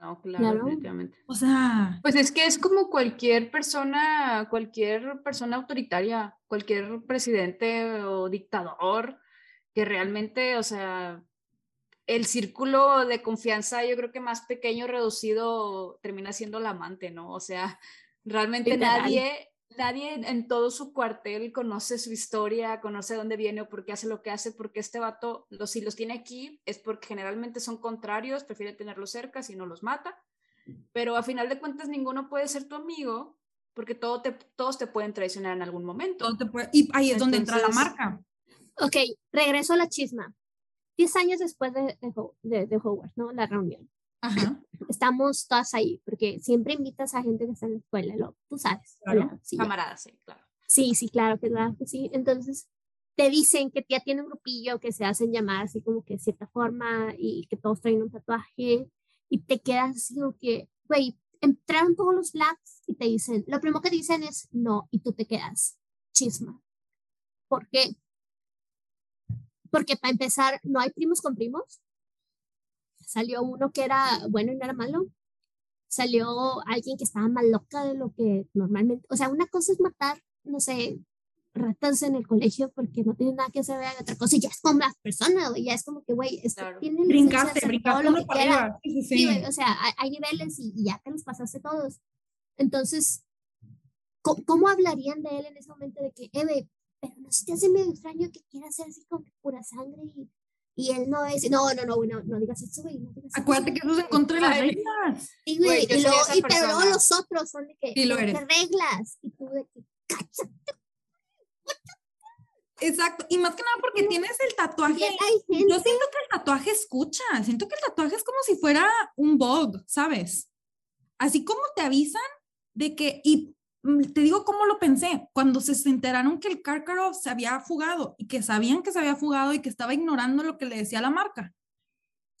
Speaker 4: No, claro, definitivamente.
Speaker 3: O sea.
Speaker 4: Pues es que es como cualquier persona, cualquier persona autoritaria, cualquier presidente o dictador que realmente, o sea, el círculo de confianza, yo creo que más pequeño, reducido, termina siendo el amante, ¿no? O sea, realmente nadie, nadie en todo su cuartel conoce su historia, conoce dónde viene o por qué hace lo que hace, porque este vato, los, si los tiene aquí, es porque generalmente son contrarios, prefiere tenerlos cerca si no los mata, pero a final de cuentas ninguno puede ser tu amigo porque todo te, todos te pueden traicionar en algún momento.
Speaker 3: y ahí es donde entra la marca.
Speaker 5: Ok, regreso a la chisma. Diez años después de, de, de, Hogwarts, ¿no? La reunión. Ajá. Estamos todas ahí, porque siempre invitas a gente que está en la escuela, lo, tú sabes.
Speaker 4: Claro, sí, camaradas, sí, claro.
Speaker 5: Sí, sí, claro, que claro que sí. Entonces, te dicen que ya tiene un grupillo que se hacen llamar así como que de cierta forma y que todos traen un tatuaje y te quedas así como que, güey, entraron todos los blacks y te dicen, lo primero que dicen es no, y tú te quedas chisma. ¿Por qué? Porque para empezar, no hay primos con primos. Salió uno que era bueno y no era malo. Salió alguien que estaba más loca de lo que normalmente, o sea, una cosa es matar, no sé, ratas en el colegio porque no tienen nada que hacer, otra cosa y ya es como las personas, ya es como que, güey, esto tiene
Speaker 3: brincaste, brincaste lo que
Speaker 5: Sí, o sea, hay, niveles y, ya te los pasaste todos. Entonces, ¿cómo, hablarían de él en ese momento de que, Eve, pero no se te hace medio extraño que quiera ser así como pura sangre y, y él no es, no, no, no, no, no digas eso, güey. No digas
Speaker 3: Acuérdate que eso es en contra de las reglas.
Speaker 5: Sí, güey, y, luego, y pero luego los otros son de que, sí, lo eres. reglas, y tú de que, cállate,
Speaker 3: Exacto, y más que nada porque tienes el tatuaje. Yo siento que el tatuaje escucha, siento que el tatuaje es como si fuera un bug, ¿sabes? Así como te avisan de que, y te digo cómo lo pensé, cuando se enteraron que el Karkaroff se había fugado y que sabían que se había fugado y que estaba ignorando lo que le decía la marca,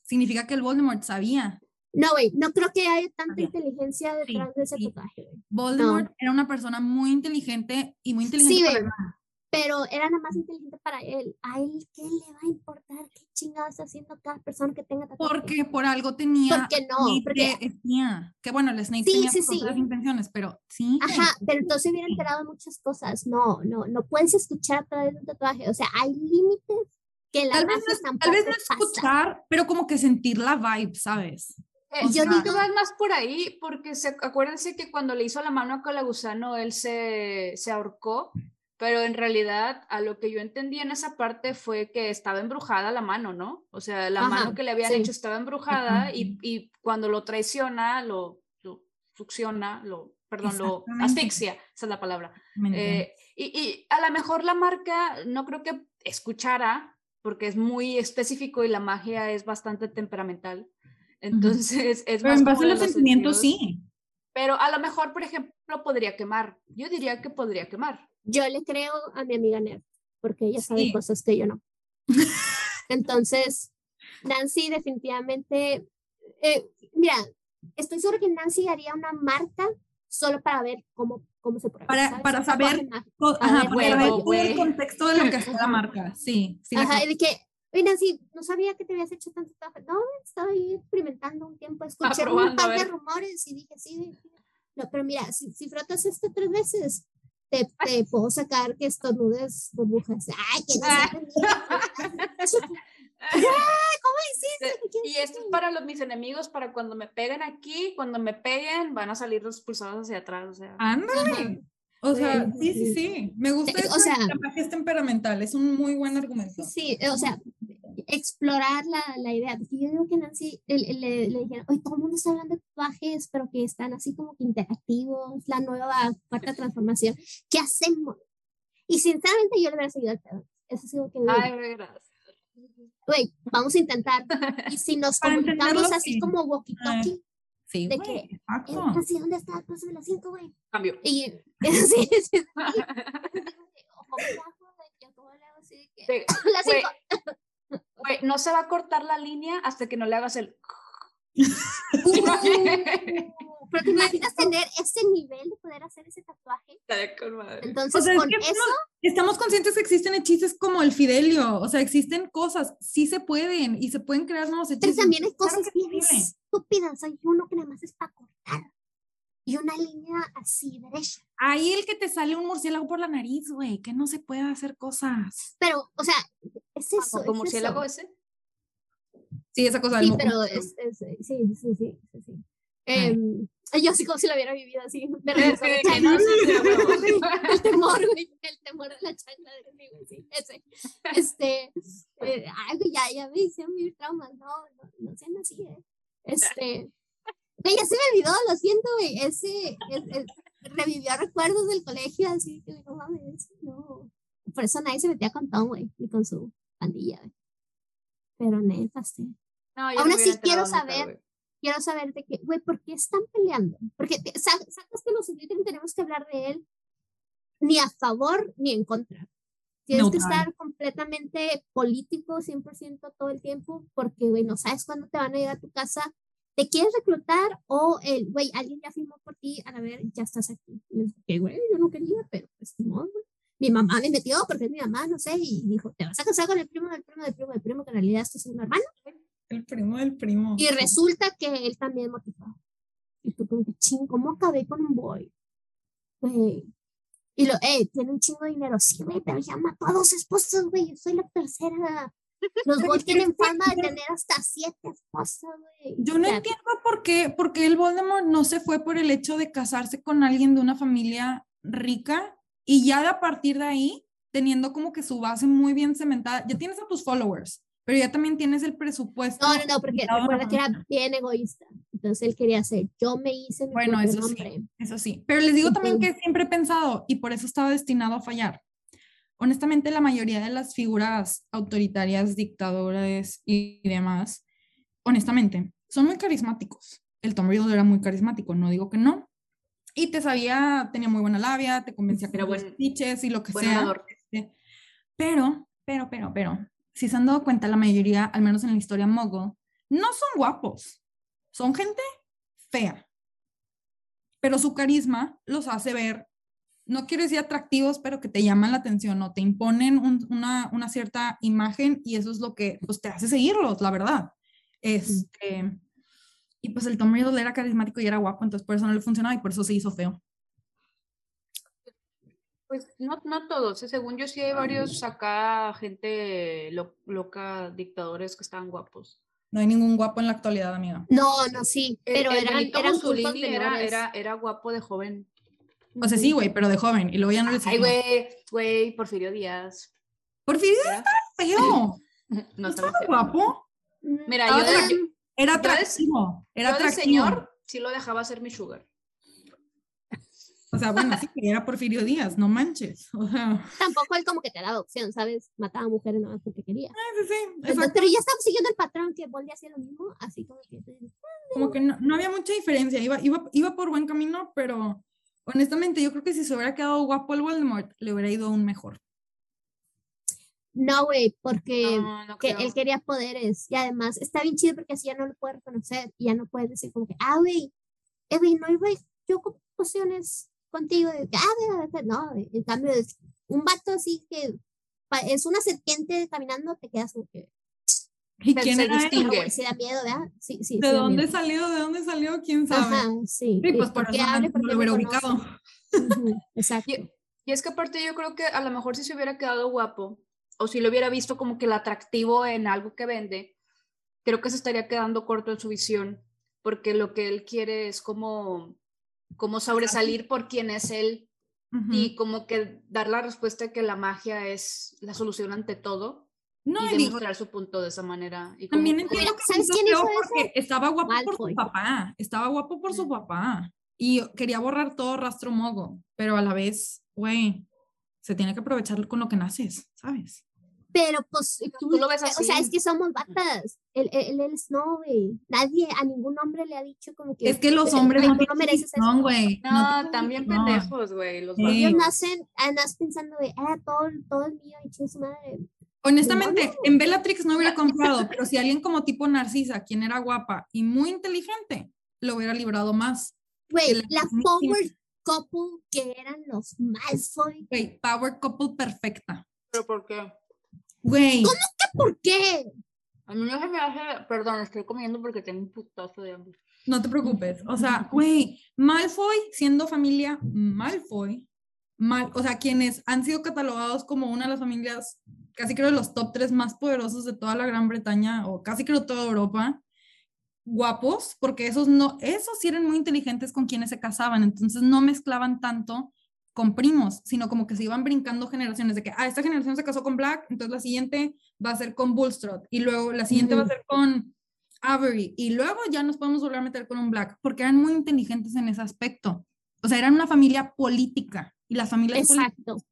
Speaker 3: significa que el Voldemort sabía.
Speaker 5: No, güey, no creo que haya tanta inteligencia detrás de ese tatuaje.
Speaker 3: Voldemort era una persona muy inteligente y muy inteligente. Sí,
Speaker 5: pero era nada más inteligente para él. ¿A él qué le va a importar qué chingados está haciendo cada persona que tenga
Speaker 3: tatuaje? Porque por algo tenía.
Speaker 5: Porque no. Porque...
Speaker 3: Tenía, que bueno, el Snape tenía sí, sí. intenciones, pero sí.
Speaker 5: Ajá, pero entonces hubiera enterado muchas cosas. No, no, no puedes escuchar a través de un tatuaje. O sea, hay límites que la
Speaker 3: tal vez, no, tal vez no escuchar, pero como que sentir la vibe, ¿sabes?
Speaker 4: Eh, yo digo más por ahí, porque se, acuérdense que cuando le hizo la mano a Calagusano, él se, se ahorcó pero en realidad a lo que yo entendí en esa parte fue que estaba embrujada la mano, ¿no? O sea, la mano que le habían hecho estaba embrujada y, y, cuando lo traiciona, lo, lo succiona, lo, perdón, lo asfixia, esa es la palabra. Eh, y, y, a lo mejor la marca no creo que escuchara, porque es muy específico y la magia es bastante temperamental. Entonces, es
Speaker 3: Pero en base a los sentimientos, sí.
Speaker 4: Pero a lo mejor, por ejemplo, podría quemar. Yo diría que podría quemar.
Speaker 5: Yo le creo a mi amiga Ned, porque ella sabe cosas que yo no. Entonces, Nancy definitivamente, eh, mira, estoy segura que Nancy haría una marca solo para ver cómo, cómo se prueba.
Speaker 3: Para, para saber, ajá, para el contexto de lo que hace la marca, sí. sí
Speaker 5: ajá, de que, oye Nancy, no sabía que te habías hecho tanto trabajo. No, estaba experimentando un tiempo, escuché un par de rumores y dije, sí, no, pero mira, si, si frotas esto tres veces, te, te puedo sacar que estornudes burbujas. ¡Ay, que no ah. ¿Cómo hiciste?
Speaker 4: Y esto es para los, mis enemigos, para cuando me peguen aquí, cuando me peguen, van a salir los pulsados hacia atrás. O sea,
Speaker 3: ¡Ándale! O sea, sí, sí, sí. Me gusta o sea, es temperamental, es un muy buen argumento.
Speaker 5: Sí, o sea, explorar la, la idea. Porque yo digo que Nancy le, le, le dijeron, hoy todo el mundo está hablando de tatuajes, pero que están así como que interactivos, la nueva cuarta transformación. ¿Qué hacemos? Y sinceramente yo le hubiera seguido al pedo. Eso es algo que...
Speaker 4: Ay, gracias.
Speaker 5: Güey, vamos a intentar. Y si nos comunicamos así como walkie-talkie.
Speaker 3: Sí, de
Speaker 5: que,
Speaker 3: exacto.
Speaker 5: Así, ¿dónde está? Pásame la cinco, güey.
Speaker 4: Cambio.
Speaker 5: Y, sí, sí, sí.
Speaker 4: la cinco. Güey, no se va a cortar la línea hasta que no le hagas el...
Speaker 5: pero te imaginas tener ese nivel de poder hacer ese tatuaje. Entonces, con eso.
Speaker 3: Estamos conscientes que existen hechizos como el Fidelio. O sea, existen cosas, sí se pueden y se pueden crear nuevos hechizos.
Speaker 5: Pero también hay cosas bien estúpidas. Hay uno que nada más es para cortar y una línea así derecha.
Speaker 3: Ahí el que te sale un murciélago por la nariz, güey, que no se puede hacer cosas.
Speaker 5: Pero, o sea, es eso.
Speaker 4: ¿Como murciélago ese?
Speaker 3: Sí, esa cosa
Speaker 5: Sí, pero es, sí, sí, sí, sí. sí. Eh, Yo sí como si lo hubiera vivido así. Me regresó la chancla. el temor, güey. El temor de la chancla de mí, güey. Sí, ese. Este. Eh, ay, ya, ya me hicieron vivir traumas. No, no, no sean así, ¿eh? Este. Güey, ya se me olvidó, lo siento, güey. Ese. Es, revivió recuerdos del colegio, así que no mames, no. Por eso nadie se metía con Tom, güey, ni con su pandilla, güey. Pero neta, sí. No, Aún así quiero saber quiero saber de qué, güey, ¿por qué están peleando? Porque sabes que los Slytherin tenemos que hablar de él ni a favor ni en contra. Tienes que estar completamente político 100% todo el tiempo porque, güey, no sabes cuándo te van a llegar a tu casa, te quieres reclutar o el, güey, alguien ya firmó por ti, a ver, ya estás aquí. Y güey, yo no quería, pero pues no, güey. Mi mamá me metió porque es mi mamá, no sé, y dijo, te vas a casar con el primo del primo del primo del primo, que en realidad esto es un hermano.
Speaker 3: El primo del primo.
Speaker 5: Y resulta que él también motivado. Y tú como que, ching, ¿cómo acabé con un boy? Güey. Y lo, eh, tiene un chingo de dinero. Sí, güey, pero ya mató a dos esposas, güey. Yo soy la tercera. Los boys tienen fama de tener hasta siete esposas, güey.
Speaker 3: Yo no entiendo por qué, porque el Voldemort no se fue por el hecho de casarse con alguien de una familia rica y ya a partir de ahí, teniendo como que su base muy bien cementada, ya tienes a tus followers pero ya también tienes el presupuesto.
Speaker 5: No, no, no, porque recuerda que era bien egoísta. Entonces él quería hacer, yo me hice mi
Speaker 3: Bueno, eso sí, eso sí. Pero les digo también que siempre he pensado, y por eso estaba destinado a fallar. Honestamente, la mayoría de las figuras autoritarias, dictadoras y demás, honestamente, son muy carismáticos. El Tom Riddle era muy carismático, no digo que no. Y te sabía, tenía muy buena labia, te convencía con los speeches y lo que sea. Este, pero, pero, pero, pero, si se han dado cuenta, la mayoría, al menos en la historia Mogo, no son guapos, son gente fea. Pero su carisma los hace ver, no quiero decir atractivos, pero que te llaman la atención o te imponen una, una, cierta imagen y eso es lo que pues, te hace seguirlos, la verdad. Este, y pues el Tom Riddle era carismático y era guapo, entonces por eso no le funcionaba y por eso se hizo feo.
Speaker 4: Pues no, no todos, ¿eh? según yo sí hay varios acá, gente loca, dictadores que estaban guapos.
Speaker 3: No hay ningún guapo en la actualidad, amiga.
Speaker 5: No, no, sí, pero eran, eran
Speaker 4: era, era, era guapo de joven.
Speaker 3: O sea, sí, güey, pero de joven, y luego ya no le
Speaker 4: Ay, güey, güey, Porfirio Díaz.
Speaker 3: Porfirio Díaz estaba feo. no estaba guapo.
Speaker 4: Mira, yo
Speaker 3: de, era atractivo, era atractivo.
Speaker 4: señor sí lo dejaba hacer mi sugar.
Speaker 3: O sea, bueno, sí, que era Porfirio Díaz, no manches. O sea.
Speaker 5: Tampoco él como que te daba opción, ¿sabes? Mataba a mujeres no porque quería.
Speaker 3: Ah, sí, sí,
Speaker 5: pero ya estamos siguiendo el patrón que Boldi hacía lo mismo, así como que...
Speaker 3: Como que no, no, había mucha diferencia, iba, iba, iba por buen camino, pero honestamente yo creo que si se hubiera quedado guapo el Voldemort, le hubiera ido aún mejor.
Speaker 5: No, güey, porque que él quería poderes y además está bien chido porque así ya no lo puede reconocer y ya no puede decir como que, ah, güey, eh, güey, no iba yo con pociones contigo, ah, no, en cambio, es un vato así que es una serpiente caminando, te quedas como que.
Speaker 3: ¿Y quién era
Speaker 5: distingue? Se da miedo, ¿verdad? Sí, sí.
Speaker 3: ¿De dónde salió? ¿De dónde salió? ¿Quién sabe?
Speaker 5: Ajá, sí.
Speaker 3: Sí, pues por eso no, lo hubiera ubicado.
Speaker 5: Exacto.
Speaker 4: Y, y, es que aparte yo creo que a lo mejor si se hubiera quedado guapo, o si lo hubiera visto como que el atractivo en algo que vende, creo que se estaría quedando corto en su visión, porque lo que él quiere es como como sobresalir por quién es él y como que dar la respuesta de que la magia es la solución ante todo. No, y demostrar su punto de esa manera. Y
Speaker 3: también entiendo que ¿sabes quién hizo porque estaba guapo por su papá, estaba guapo por su papá y quería borrar todo rastro mogo, pero a la vez, güey, se tiene que aprovechar con lo que naces, ¿sabes?
Speaker 5: Pero pues tú, lo ves así. O sea, es que somos batas. Él, él, él es no, güey. Nadie, a ningún hombre le ha dicho como que.
Speaker 3: Es que los hombres no,
Speaker 5: no mereces
Speaker 3: No, güey.
Speaker 4: No, también pendejos, güey. Los
Speaker 5: Ellos nacen, nacen pensando de, ah, todo, todo el mío, y su madre.
Speaker 3: Honestamente, en Bellatrix no hubiera comprado, pero si alguien como tipo Narcisa, quien era guapa y muy inteligente, lo hubiera librado más.
Speaker 5: Güey, la, la power couple que eran los Malfoy.
Speaker 3: Güey, power couple perfecta.
Speaker 4: ¿Pero por qué?
Speaker 3: Güey.
Speaker 5: ¿Cómo que por qué?
Speaker 4: A mí no se me hace, perdón, estoy comiendo porque tengo un putazo de hambre.
Speaker 3: No te preocupes, o sea, güey, Malfoy siendo familia Malfoy, mal, o sea, quienes han sido catalogados como una de las familias, casi creo los top tres más poderosos de toda la Gran Bretaña, o casi creo toda Europa, guapos, porque esos no, esos sí eran muy inteligentes con quienes se casaban, entonces no mezclaban tanto con primos, sino como que se iban brincando generaciones de que, ah, esta generación se casó con Black, entonces la siguiente va a ser con Bullstrode, y luego la siguiente va a ser con Avery, y luego ya nos podemos volver a meter con un Black, porque eran muy inteligentes en ese aspecto. O sea, eran una familia política, y las familias son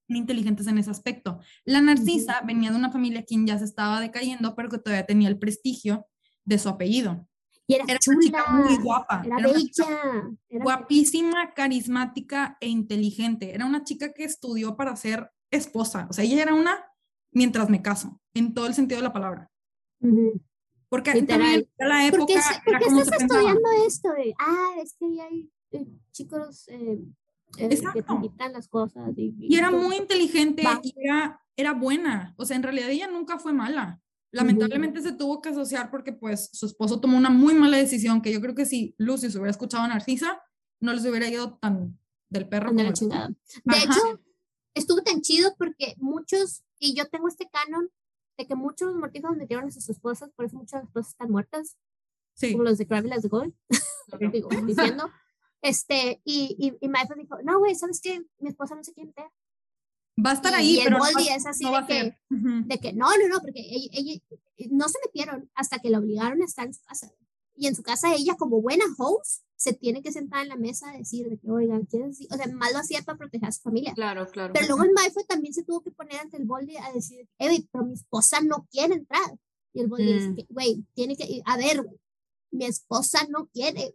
Speaker 3: inteligentes en ese aspecto. La Narcisa venía de una familia quien ya se estaba decayendo, pero que todavía tenía el prestigio de su apellido.
Speaker 5: Y era,
Speaker 3: Era
Speaker 5: chula,
Speaker 3: una chica muy guapa.
Speaker 5: Era,
Speaker 3: Era una chica
Speaker 5: era
Speaker 3: guapísima, carismática e inteligente. Era una chica que estudió para ser esposa. O sea, ella era una mientras me caso, en todo el sentido de la palabra.
Speaker 5: bella. Ujú.
Speaker 3: Porque
Speaker 5: Literal.
Speaker 3: era la época,
Speaker 5: ¿Por qué, se- por
Speaker 3: era
Speaker 5: qué
Speaker 3: como
Speaker 5: estás
Speaker 3: pensaba.
Speaker 5: estudiando esto? Ah, es que hay eh, chicos eh, eh, que te las cosas. Y,
Speaker 3: Y era
Speaker 5: todo.
Speaker 3: muy inteligente
Speaker 5: Va.
Speaker 3: y era, era buena. O sea, en realidad ella nunca fue mala. Lamentablemente se tuvo que asociar porque pues su esposo tomó una muy mala decisión que yo creo que si Lucy se hubiera escuchado a Narcisa, no les hubiera ido tan del perro como.
Speaker 5: De
Speaker 3: Ajá.
Speaker 5: hecho, estuvo tan chido porque muchos, y yo tengo este canon de que muchos mortífagos metieron a sus esposas, por eso muchas esposas están muertas,
Speaker 3: Sí.
Speaker 5: como los de Crabbe y las de Gold, digo, diciendo. Este, y, y, y Michael dijo, no, güey, ¿sabes qué? Mi esposa no se quiere meter.
Speaker 3: Va a estar
Speaker 5: Y-
Speaker 3: ahí,
Speaker 5: y el
Speaker 3: pero no,
Speaker 5: Boldy
Speaker 3: va-
Speaker 5: es así
Speaker 3: no
Speaker 5: de que-
Speaker 3: ser. Ujú.
Speaker 5: de que no, no, no, porque ella, ella- no se metieron hasta que la obligaron a estar en su casa. Y en su casa ella, como buena host, se tiene que sentar en la mesa a decir de que, oigan, ¿quieres decir? O sea, más lo hacía para proteger a su familia.
Speaker 4: Claro, claro.
Speaker 5: Pero luego el Maifo también se tuvo que poner ante el Boldy a decir, güey, pero mi esposa no quiere entrar. Y el Boldy dice,
Speaker 4: Mm.
Speaker 5: que, güey, tiene que, a ver, güey, mi esposa no quiere.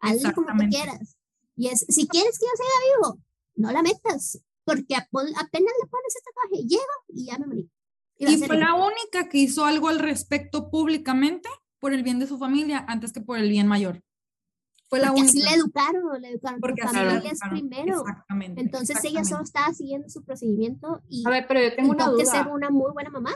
Speaker 5: Hazle como tú
Speaker 3: Exactamente.
Speaker 5: quieras. Y es, si quieres que yo sea vivo, no la metas. Porque apenas le pones este tatuaje, llego y ya me morí. Y
Speaker 3: Y fue la única que hizo algo al respecto públicamente por el bien de su familia antes que por el bien mayor. Fue la
Speaker 5: Porque
Speaker 3: única.
Speaker 5: así le educaron, le educaron.
Speaker 3: porque así la
Speaker 5: familia es primero.
Speaker 3: Exactamente.
Speaker 5: Entonces ella solo
Speaker 3: exactamente.
Speaker 5: estaba siguiendo su procedimiento y
Speaker 4: A ver, pero yo tengo una
Speaker 5: tuvo que
Speaker 4: duda.
Speaker 5: ser una muy buena mamá.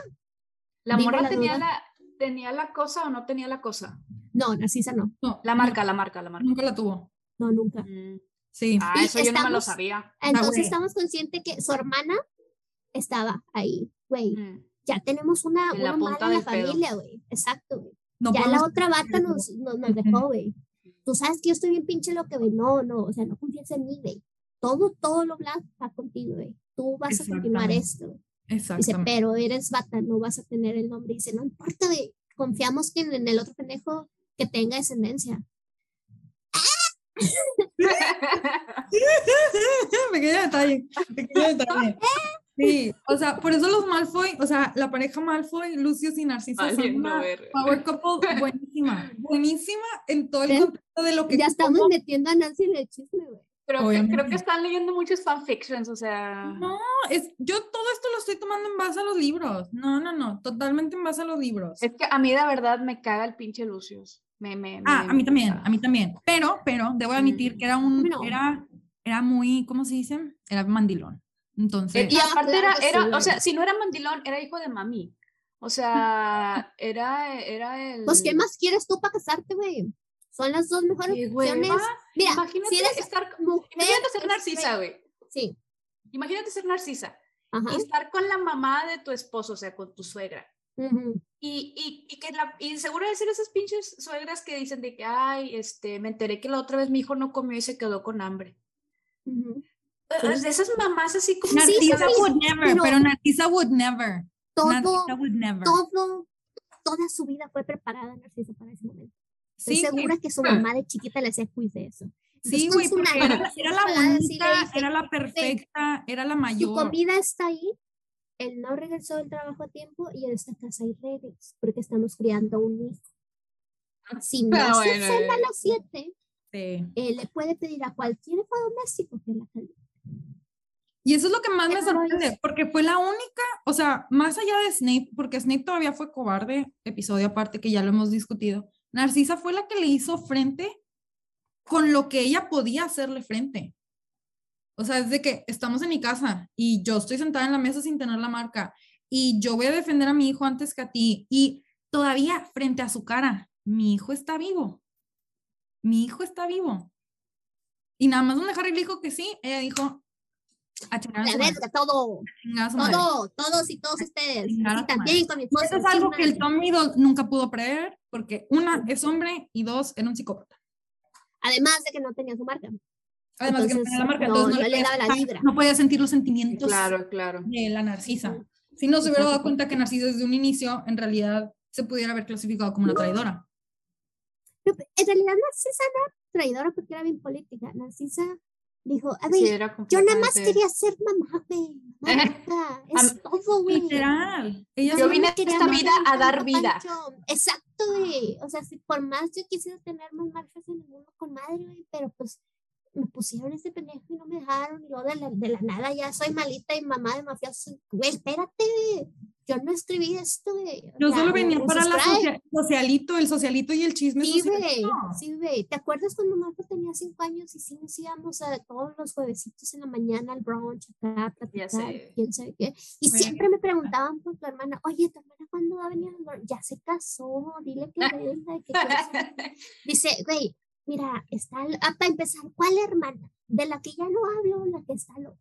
Speaker 4: ¿La morra
Speaker 5: la
Speaker 4: tenía
Speaker 5: duda.
Speaker 4: la, tenía la cosa o no tenía la cosa?
Speaker 5: No, Narcisa no.
Speaker 3: No,
Speaker 4: La marca, la marca, la marca.
Speaker 3: Nunca la tuvo.
Speaker 5: No, nunca.
Speaker 4: Mm.
Speaker 3: Sí.
Speaker 4: Ah, eso yo no me lo sabía.
Speaker 5: Entonces estamos conscientes que su hermana estaba ahí, güey.
Speaker 4: Mm.
Speaker 5: Ya tenemos una,
Speaker 4: En la
Speaker 5: una
Speaker 4: punta
Speaker 5: mala en la familia, güey. Exacto, güey.
Speaker 3: No
Speaker 5: ya la otra bata nos, nos, nos dejó, güey. Tú sabes que yo estoy bien pinche lo que, güey. No, no, o sea, no confíes en mí, güey. Todo, todo lo blanco está contigo, güey. Tú vas a continuar esto. güey. Dice, pero eres bata, no vas a tener el nombre. Dice, no importa, güey. Confiamos que en, en el otro pendejo que tenga descendencia.
Speaker 3: pequeño detalle, pequeño detalle. Sí, o sea, por eso los Malfoy, o sea, la pareja Malfoy, Lucius y Narcisa son
Speaker 4: Valiendo
Speaker 3: una power couple buenísima, buenísima en todo el
Speaker 5: ¿Ven?
Speaker 3: contexto de lo que
Speaker 5: Ya estamos
Speaker 3: como-
Speaker 5: metiendo a Nancy en el chisme, güey.
Speaker 4: Creo que, creo que están leyendo muchos fanfictions, o sea.
Speaker 3: No, es, yo todo esto lo estoy tomando en base a los libros. No, no, no, totalmente en base a los libros.
Speaker 4: Es que a mí de verdad me caga el pinche Lucius. Me, me,
Speaker 3: Ah,
Speaker 4: me-
Speaker 3: a mí
Speaker 4: me
Speaker 3: también, a mí también. Pero, pero, debo admitir que era un,
Speaker 5: No.
Speaker 3: era, era muy, ¿cómo se dice? Era mandilón. Entonces,
Speaker 4: Eh, y aparte era, era
Speaker 5: sí,
Speaker 4: o sea, si no era mandilón, era hijo de mami. O sea, era, era el.
Speaker 5: Pues, ¿qué más quieres tú para casarte, güey? Son las dos mejores
Speaker 4: Qué
Speaker 5: opciones. Mira,
Speaker 4: Imagínate
Speaker 5: si eres
Speaker 4: estar.
Speaker 5: mujer,
Speaker 4: Imagínate ser
Speaker 5: pues,
Speaker 4: narcisa,
Speaker 5: güey,
Speaker 4: güey.
Speaker 5: Sí,
Speaker 4: Imagínate ser narcisa.
Speaker 5: ajá.
Speaker 4: Y estar con la mamá de tu esposo, o sea, con tu suegra.
Speaker 5: Ujú.
Speaker 4: Y, y, y que la, y seguro de ser esas pinches suegras que dicen de que, ay, este, me enteré que la otra vez mi hijo no comió y se quedó con hambre.
Speaker 5: Ujú.
Speaker 4: Eh, De esas mamás así como...
Speaker 5: Sí, sí,
Speaker 3: Narcisa
Speaker 5: sí,
Speaker 3: would never,
Speaker 5: pero-
Speaker 3: pero Narcisa would never.
Speaker 5: Todo,
Speaker 3: Narcisa would never.
Speaker 5: todo, toda su vida fue preparada Narcisa para ese momento. Estoy
Speaker 3: Sí, güey.
Speaker 5: segura que su mamá de chiquita le hacía quiz de eso.
Speaker 3: Sí,
Speaker 5: Entonces,
Speaker 3: güey,
Speaker 5: su
Speaker 3: porque
Speaker 5: nana,
Speaker 3: era, era la bonita, era la perfecta, era la
Speaker 5: Su
Speaker 3: mayor.
Speaker 5: comida está ahí, él no regresó del trabajo a tiempo y en esta casa hay reglas porque estamos criando un hijo. Si no
Speaker 4: Ah,
Speaker 5: se
Speaker 4: bueno,
Speaker 5: a
Speaker 4: eh.
Speaker 5: las 7,
Speaker 3: Sí.
Speaker 5: él le puede pedir a cualquier hijo doméstico que la caliente.
Speaker 3: Y eso es lo que más me sorprende, porque fue la única, o sea, más allá de Snape, porque Snape todavía fue cobarde, episodio aparte que ya lo hemos discutido, Narcisa fue la que le hizo frente con lo que ella podía hacerle frente. O sea, es de que estamos en mi casa y yo estoy sentada en la mesa sin tener la marca y yo voy a defender a mi hijo antes que a ti y todavía frente a su cara, mi hijo está vivo. Mi hijo está vivo. Y nada más donde Harry le dijo que sí, ella dijo, A chingar a
Speaker 5: verga, todo,
Speaker 3: A
Speaker 5: todo, todos y todos ustedes. Y también con mi esposo.
Speaker 3: Eso es algo que el
Speaker 5: madre.
Speaker 3: Tom Riddle nunca pudo prever, porque una, es hombre, y dos, era un psicópata.
Speaker 5: Además de que no tenía su marca.
Speaker 3: Además de que no
Speaker 5: Entonces,
Speaker 3: tenía la marca,
Speaker 5: no-
Speaker 3: entonces
Speaker 5: no le
Speaker 3: podía
Speaker 5: daba la
Speaker 3: sentir-
Speaker 5: vibra.
Speaker 3: no podía sentir los sentimientos
Speaker 4: Claro, claro.
Speaker 3: de la narcisa. Si no se hubiera dado cuenta que Narcisa desde un inicio, en realidad, se pudiera haber clasificado como una traidora.
Speaker 5: Pero, En realidad Narcisa no era traidora porque era bien política. Narcisa dijo, a ver,
Speaker 4: Sí,
Speaker 5: yo nada más quería ser mamá, güey. Rica, es todo, güey.
Speaker 3: Literal. Ella
Speaker 4: Yo vine a esta vida a dar vida.
Speaker 5: Pancho. Exacto, güey. O sea, si por más yo quisiera tener más marcas en el mundo con madre, güey, pero pues me pusieron ese pendejo y no me dejaron. Y luego de la, de la nada ya soy malita y mamá de mafioso. Güey, espérate. Yo no escribí esto, güey.
Speaker 3: Yo solo venía para la
Speaker 5: sustrae.
Speaker 3: socia- socialito, el socialito y el chisme.
Speaker 5: Sí, güey, sí, güey. ¿Te acuerdas cuando Marco tenía cinco años y sí nos íbamos a todos los juevesitos en la mañana al brunch acá a platicar,
Speaker 4: sé.
Speaker 5: quién sabe qué? Y siempre me preguntaban por tu hermana, oye, ¿tu hermana cuándo va a venir al brunch? Ya se casó, dile que venga. que quiere ser-". Dice, güey, mira, está, ah, para empezar, ¿cuál hermana? De la que ya no hablo, la que está loca.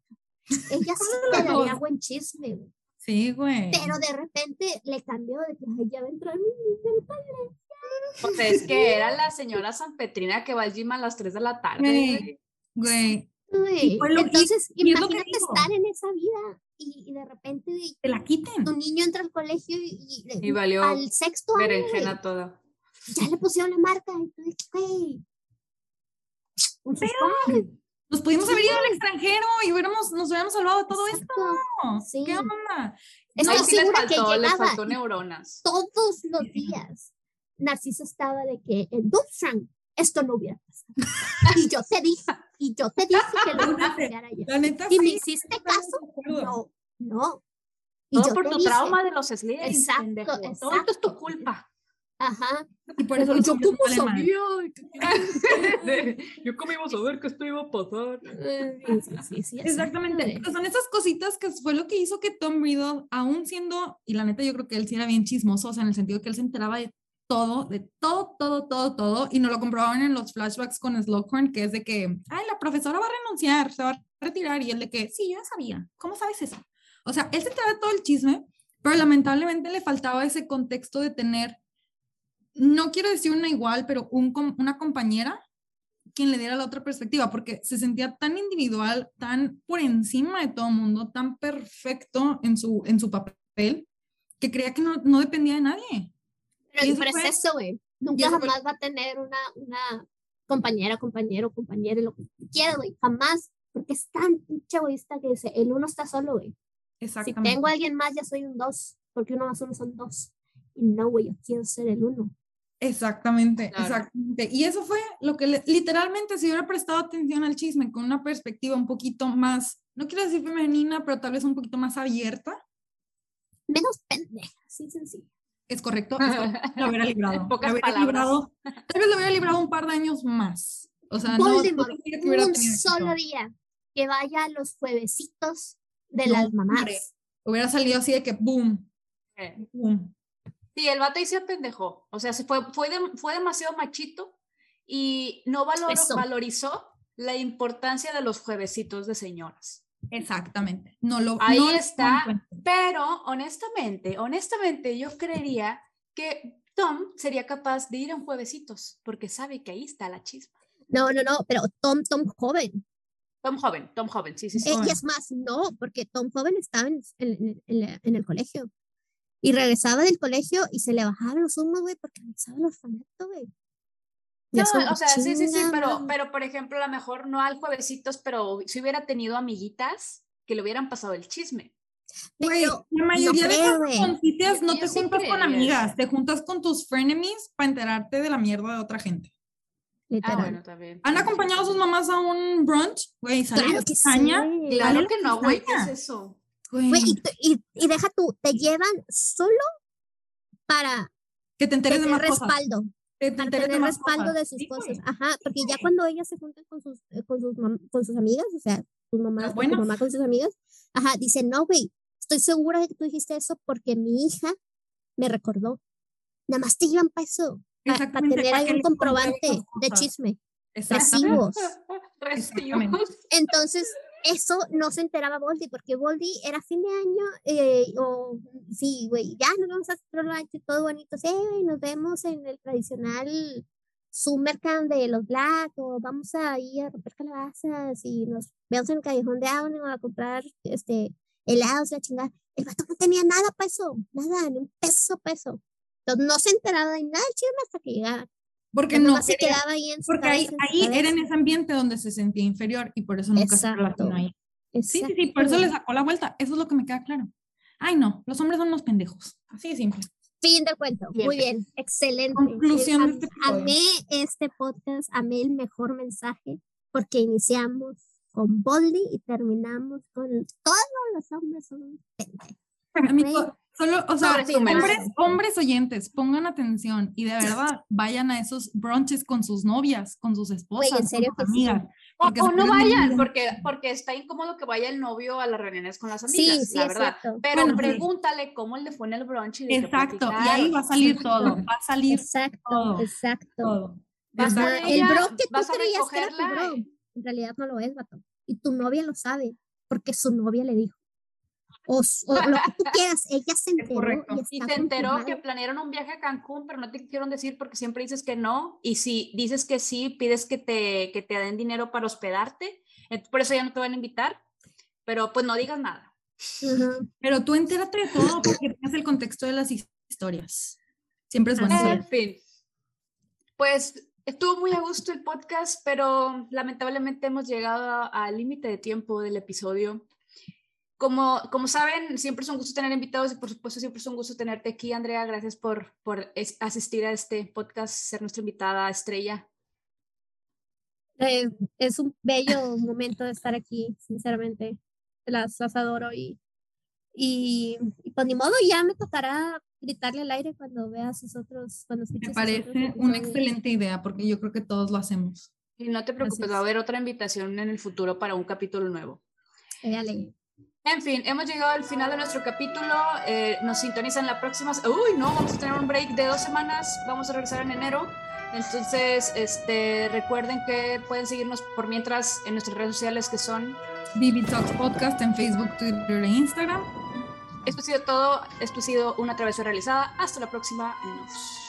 Speaker 5: Ella sí te daría buen chisme, güey.
Speaker 3: Sí, güey.
Speaker 5: Pero de repente le cambió de que "Ay, ya va a entrar mi padre.
Speaker 4: Pues es que era la señora San Petrina que va al gym a las 3 de la tarde.
Speaker 3: Güey.
Speaker 4: güey.
Speaker 3: Y-
Speaker 5: Entonces,
Speaker 3: y es
Speaker 5: imagínate
Speaker 3: digo.
Speaker 5: estar en esa vida y, y de repente
Speaker 3: te la quiten.
Speaker 5: tu niño entra al colegio y, y-
Speaker 4: Y valió
Speaker 5: al sexto año,
Speaker 4: berenjena toda.
Speaker 5: ya le pusieron la marca y tú que, güey. Un suspend.
Speaker 3: Nos pudimos haber ido al extranjero y hubiéramos, nos hubiéramos salvado de todo esto.
Speaker 5: Exacto, sí.
Speaker 3: ¿Qué onda?
Speaker 5: Estoy
Speaker 4: Ahí sí les
Speaker 5: segura que
Speaker 4: faltó, les faltó neuronas.
Speaker 5: todos los días Narciso estaba de que en Dubstrang esto no hubiera pasado. Y yo te dije, y yo te dije que lo iba a allá.
Speaker 3: La neta,
Speaker 5: ¿Y me
Speaker 3: sí,
Speaker 5: hiciste
Speaker 3: estamos
Speaker 5: caso? No, no. Y
Speaker 4: Todo
Speaker 5: yo
Speaker 4: por tu
Speaker 5: dije,
Speaker 4: trauma de los Slytherin,
Speaker 5: Exacto,
Speaker 4: pendejo. Todo esto es
Speaker 5: exacto.
Speaker 4: tu culpa.
Speaker 5: Ajá.
Speaker 3: Y por eso
Speaker 5: Yo cómo sabía.
Speaker 4: Yo cómo iba a saber que esto iba a pasar.
Speaker 5: Eh, Sí, sí, sí, sí,
Speaker 3: Exactamente. Pero son esas cositas que fue lo que hizo que Tom Riddle, aún siendo, y la neta yo creo que él sí era bien chismoso, o sea, en el sentido que él se enteraba de todo, de todo, todo, todo, todo, y nos lo comprobaban en los flashbacks con Slughorn, que es de que, ay, la profesora va a renunciar, se va a retirar, y él de que, sí, yo ya sabía, ¿cómo sabes eso? O sea, él se enteraba de todo el chisme, pero lamentablemente le faltaba ese contexto de tener, no quiero decir una igual, pero un, una compañera quien le diera la otra perspectiva, porque se sentía tan individual, tan por encima de todo mundo, tan perfecto en su, en su papel, que creía que no, no dependía de nadie.
Speaker 5: Pero,
Speaker 3: eso
Speaker 5: pero
Speaker 3: fue-
Speaker 5: es eso, güey. Nunca
Speaker 3: eso fue-
Speaker 5: jamás va a tener una, una compañera, compañero, compañera, lo que quiera, güey. Jamás. Porque es tan pinche egoísta que dice, el uno está solo, güey. Si
Speaker 3: Exactamente.
Speaker 5: tengo a alguien más, ya soy un dos. Porque uno más uno son dos. Y no, güey, yo quiero ser el uno.
Speaker 3: Exactamente,
Speaker 4: Claro.
Speaker 3: exactamente. Y eso fue lo que le- literalmente, si hubiera prestado atención al chisme con una perspectiva un poquito más, no quiero decir femenina, pero tal vez un poquito más abierta,
Speaker 5: Menos pendeja, así sencillo.
Speaker 3: es correcto, es correcto, lo hubiera librado.
Speaker 4: En pocas
Speaker 3: lo hubiera
Speaker 4: palabras.
Speaker 3: librado, tal vez lo hubiera librado un par de años más. O sea, no, no
Speaker 5: Voldemort,
Speaker 3: que hubiera
Speaker 5: un solo día que vaya a los juevesitos de
Speaker 3: No,
Speaker 5: las mamás.
Speaker 3: hombre. Hubiera salido así de que boom,
Speaker 4: Eh,
Speaker 3: boom.
Speaker 4: Sí, el vato ahí se pendejó. O sea, se fue, fue, de- fue demasiado machito y no valoró- valorizó la importancia de los juevesitos de señoras.
Speaker 3: Exactamente. No lo
Speaker 4: Ahí
Speaker 3: no lo
Speaker 4: está.
Speaker 3: cuenta.
Speaker 4: Pero honestamente, honestamente, yo creería que Tom sería capaz de ir a un juevesitos porque sabe que ahí está la chispa.
Speaker 5: No, no, no, pero Tom, Tom joven.
Speaker 4: Tom joven, Tom joven, sí, sí, sí.
Speaker 5: Eh, y es más, no, porque Tom joven estaba en, en- en en el colegio. Y regresaba del colegio y se le bajaban los humos, güey, porque regresaba el orfanato, güey.
Speaker 4: No, o sea, sí, sí, sí,
Speaker 5: "Chinga
Speaker 4: pero,
Speaker 5: madre".
Speaker 4: pero por ejemplo, a lo mejor no al juevesitos, pero si hubiera tenido amiguitas que le hubieran pasado el chisme.
Speaker 3: Güey, la mayoría de
Speaker 5: creo,
Speaker 3: las no
Speaker 4: yo
Speaker 3: te
Speaker 4: sí
Speaker 3: juntas con amigas, te juntas con tus frenemies para enterarte de la mierda de otra gente.
Speaker 4: Ah,
Speaker 5: literal.
Speaker 4: bueno, también.
Speaker 3: ¿Han acompañado a sus mamás a un brunch? Güey, sale
Speaker 5: Claro
Speaker 3: la
Speaker 5: que sí.
Speaker 4: Claro que no, güey, ¿qué es eso?
Speaker 3: Güey,
Speaker 5: y, y, y deja tú, te llevan solo para
Speaker 3: que te enteres de
Speaker 5: tener
Speaker 3: más cosas.
Speaker 5: respaldo,
Speaker 3: que te
Speaker 5: para
Speaker 3: enteres de
Speaker 5: tener
Speaker 3: más
Speaker 5: respaldo
Speaker 3: cosas.
Speaker 5: de sus
Speaker 3: Sí,
Speaker 5: cosas.
Speaker 3: güey.
Speaker 5: Ajá, porque ya cuando ellas se juntan con sus, eh, con sus, con sus amigas, o sea, sus mamás, tu
Speaker 3: buenas.
Speaker 5: mamá con sus amigas, ajá, dice, no, güey, estoy segura de que tú dijiste eso porque mi hija me recordó. Nada más te llevan para eso, para
Speaker 3: Exactamente,
Speaker 5: tener
Speaker 3: compruebe
Speaker 5: comprobante de
Speaker 3: cosas.
Speaker 5: chisme. Recibos.
Speaker 4: Recibos.
Speaker 5: Entonces, eso no se enteraba Boldy, porque Boldy era fin de año, eh, o sí, güey, ya nos vamos a hacer todo bonito, sí, nos vemos en el tradicional Summer Camp de los Black, o vamos a ir a romper calabazas y nos vemos en el callejón de Avenue a comprar este helados y a chingar. El vato no tenía nada peso, nada, ni un peso peso. Entonces no se enteraba de nada el chisme hasta que llegaba.
Speaker 3: Porque no, se quedaba ahí en su Porque ahí, ahí era en ese ambiente donde se sentía inferior y por eso nunca se relacionó ahí. Sí, sí, sí, por eso le sacó la vuelta. Eso es lo que me queda claro. Ay, no, los hombres son unos pendejos. Así de simple.
Speaker 5: Fin de cuento. Muy bien, excelente.
Speaker 3: Conclusión
Speaker 5: eh,
Speaker 3: de este podcast.
Speaker 5: Amé este podcast, amé el mejor mensaje, porque iniciamos con Boldy y terminamos con todos los hombres son pendejos.
Speaker 3: Solo, o sea, hombres, hombres oyentes, pongan atención y de verdad vayan a esos brunches con sus novias, con sus esposas, con sus amigas.
Speaker 4: O, no vayan, porque, porque está incómodo que vaya el novio a las reuniones con las amigas, la verdad. Pero pregúntale cómo le fue en el brunch. Y
Speaker 3: exacto, y ahí va a salir todo, va a salir
Speaker 5: exacto,
Speaker 3: todo.
Speaker 5: Exacto, el bro que tú creías que era tu bro, en realidad no lo es, vato. Y tu novia lo sabe, porque su novia le dijo o, lo que tú quieras, ella se enteró.
Speaker 4: Y, se enteró que planearon un viaje a Cancún, pero no te quisieron decir porque siempre dices que no, y si dices que sí, pides que te, que te den dinero para hospedarte, por eso ya no te van a invitar, pero pues no digas nada.
Speaker 3: Pero tú entérate de todo porque tienes el contexto de las historias. Siempre es bueno.
Speaker 4: En fin, pues estuvo muy a gusto el podcast, pero lamentablemente hemos llegado al límite de tiempo del episodio. Como, como saben, siempre es un gusto tener invitados y por supuesto siempre es un gusto tenerte aquí, Andrea. Gracias por, por asistir a este podcast, ser nuestra invitada estrella.
Speaker 5: Eh, es un bello momento de estar aquí, sinceramente. Las, adoro y, y, pues ni modo, ya me tocará gritarle al aire cuando veas sus otros. Cuando
Speaker 3: me parece una excelente idea porque yo creo que todos lo hacemos.
Speaker 4: Y no te preocupes, va a haber otra invitación en el futuro para un capítulo nuevo.
Speaker 5: Dale.
Speaker 4: En fin, hemos llegado al final de nuestro capítulo. Eh, nos sintonizan la próxima. Uy, no, vamos a tener un break de dos semanas. Vamos a regresar en enero. Entonces, este, recuerden que pueden seguirnos por mientras en nuestras redes sociales que son
Speaker 3: BB Talks Podcast en Facebook, Twitter e Instagram.
Speaker 4: Esto ha sido todo. Esto ha sido una travesía realizada. Hasta la próxima. Nos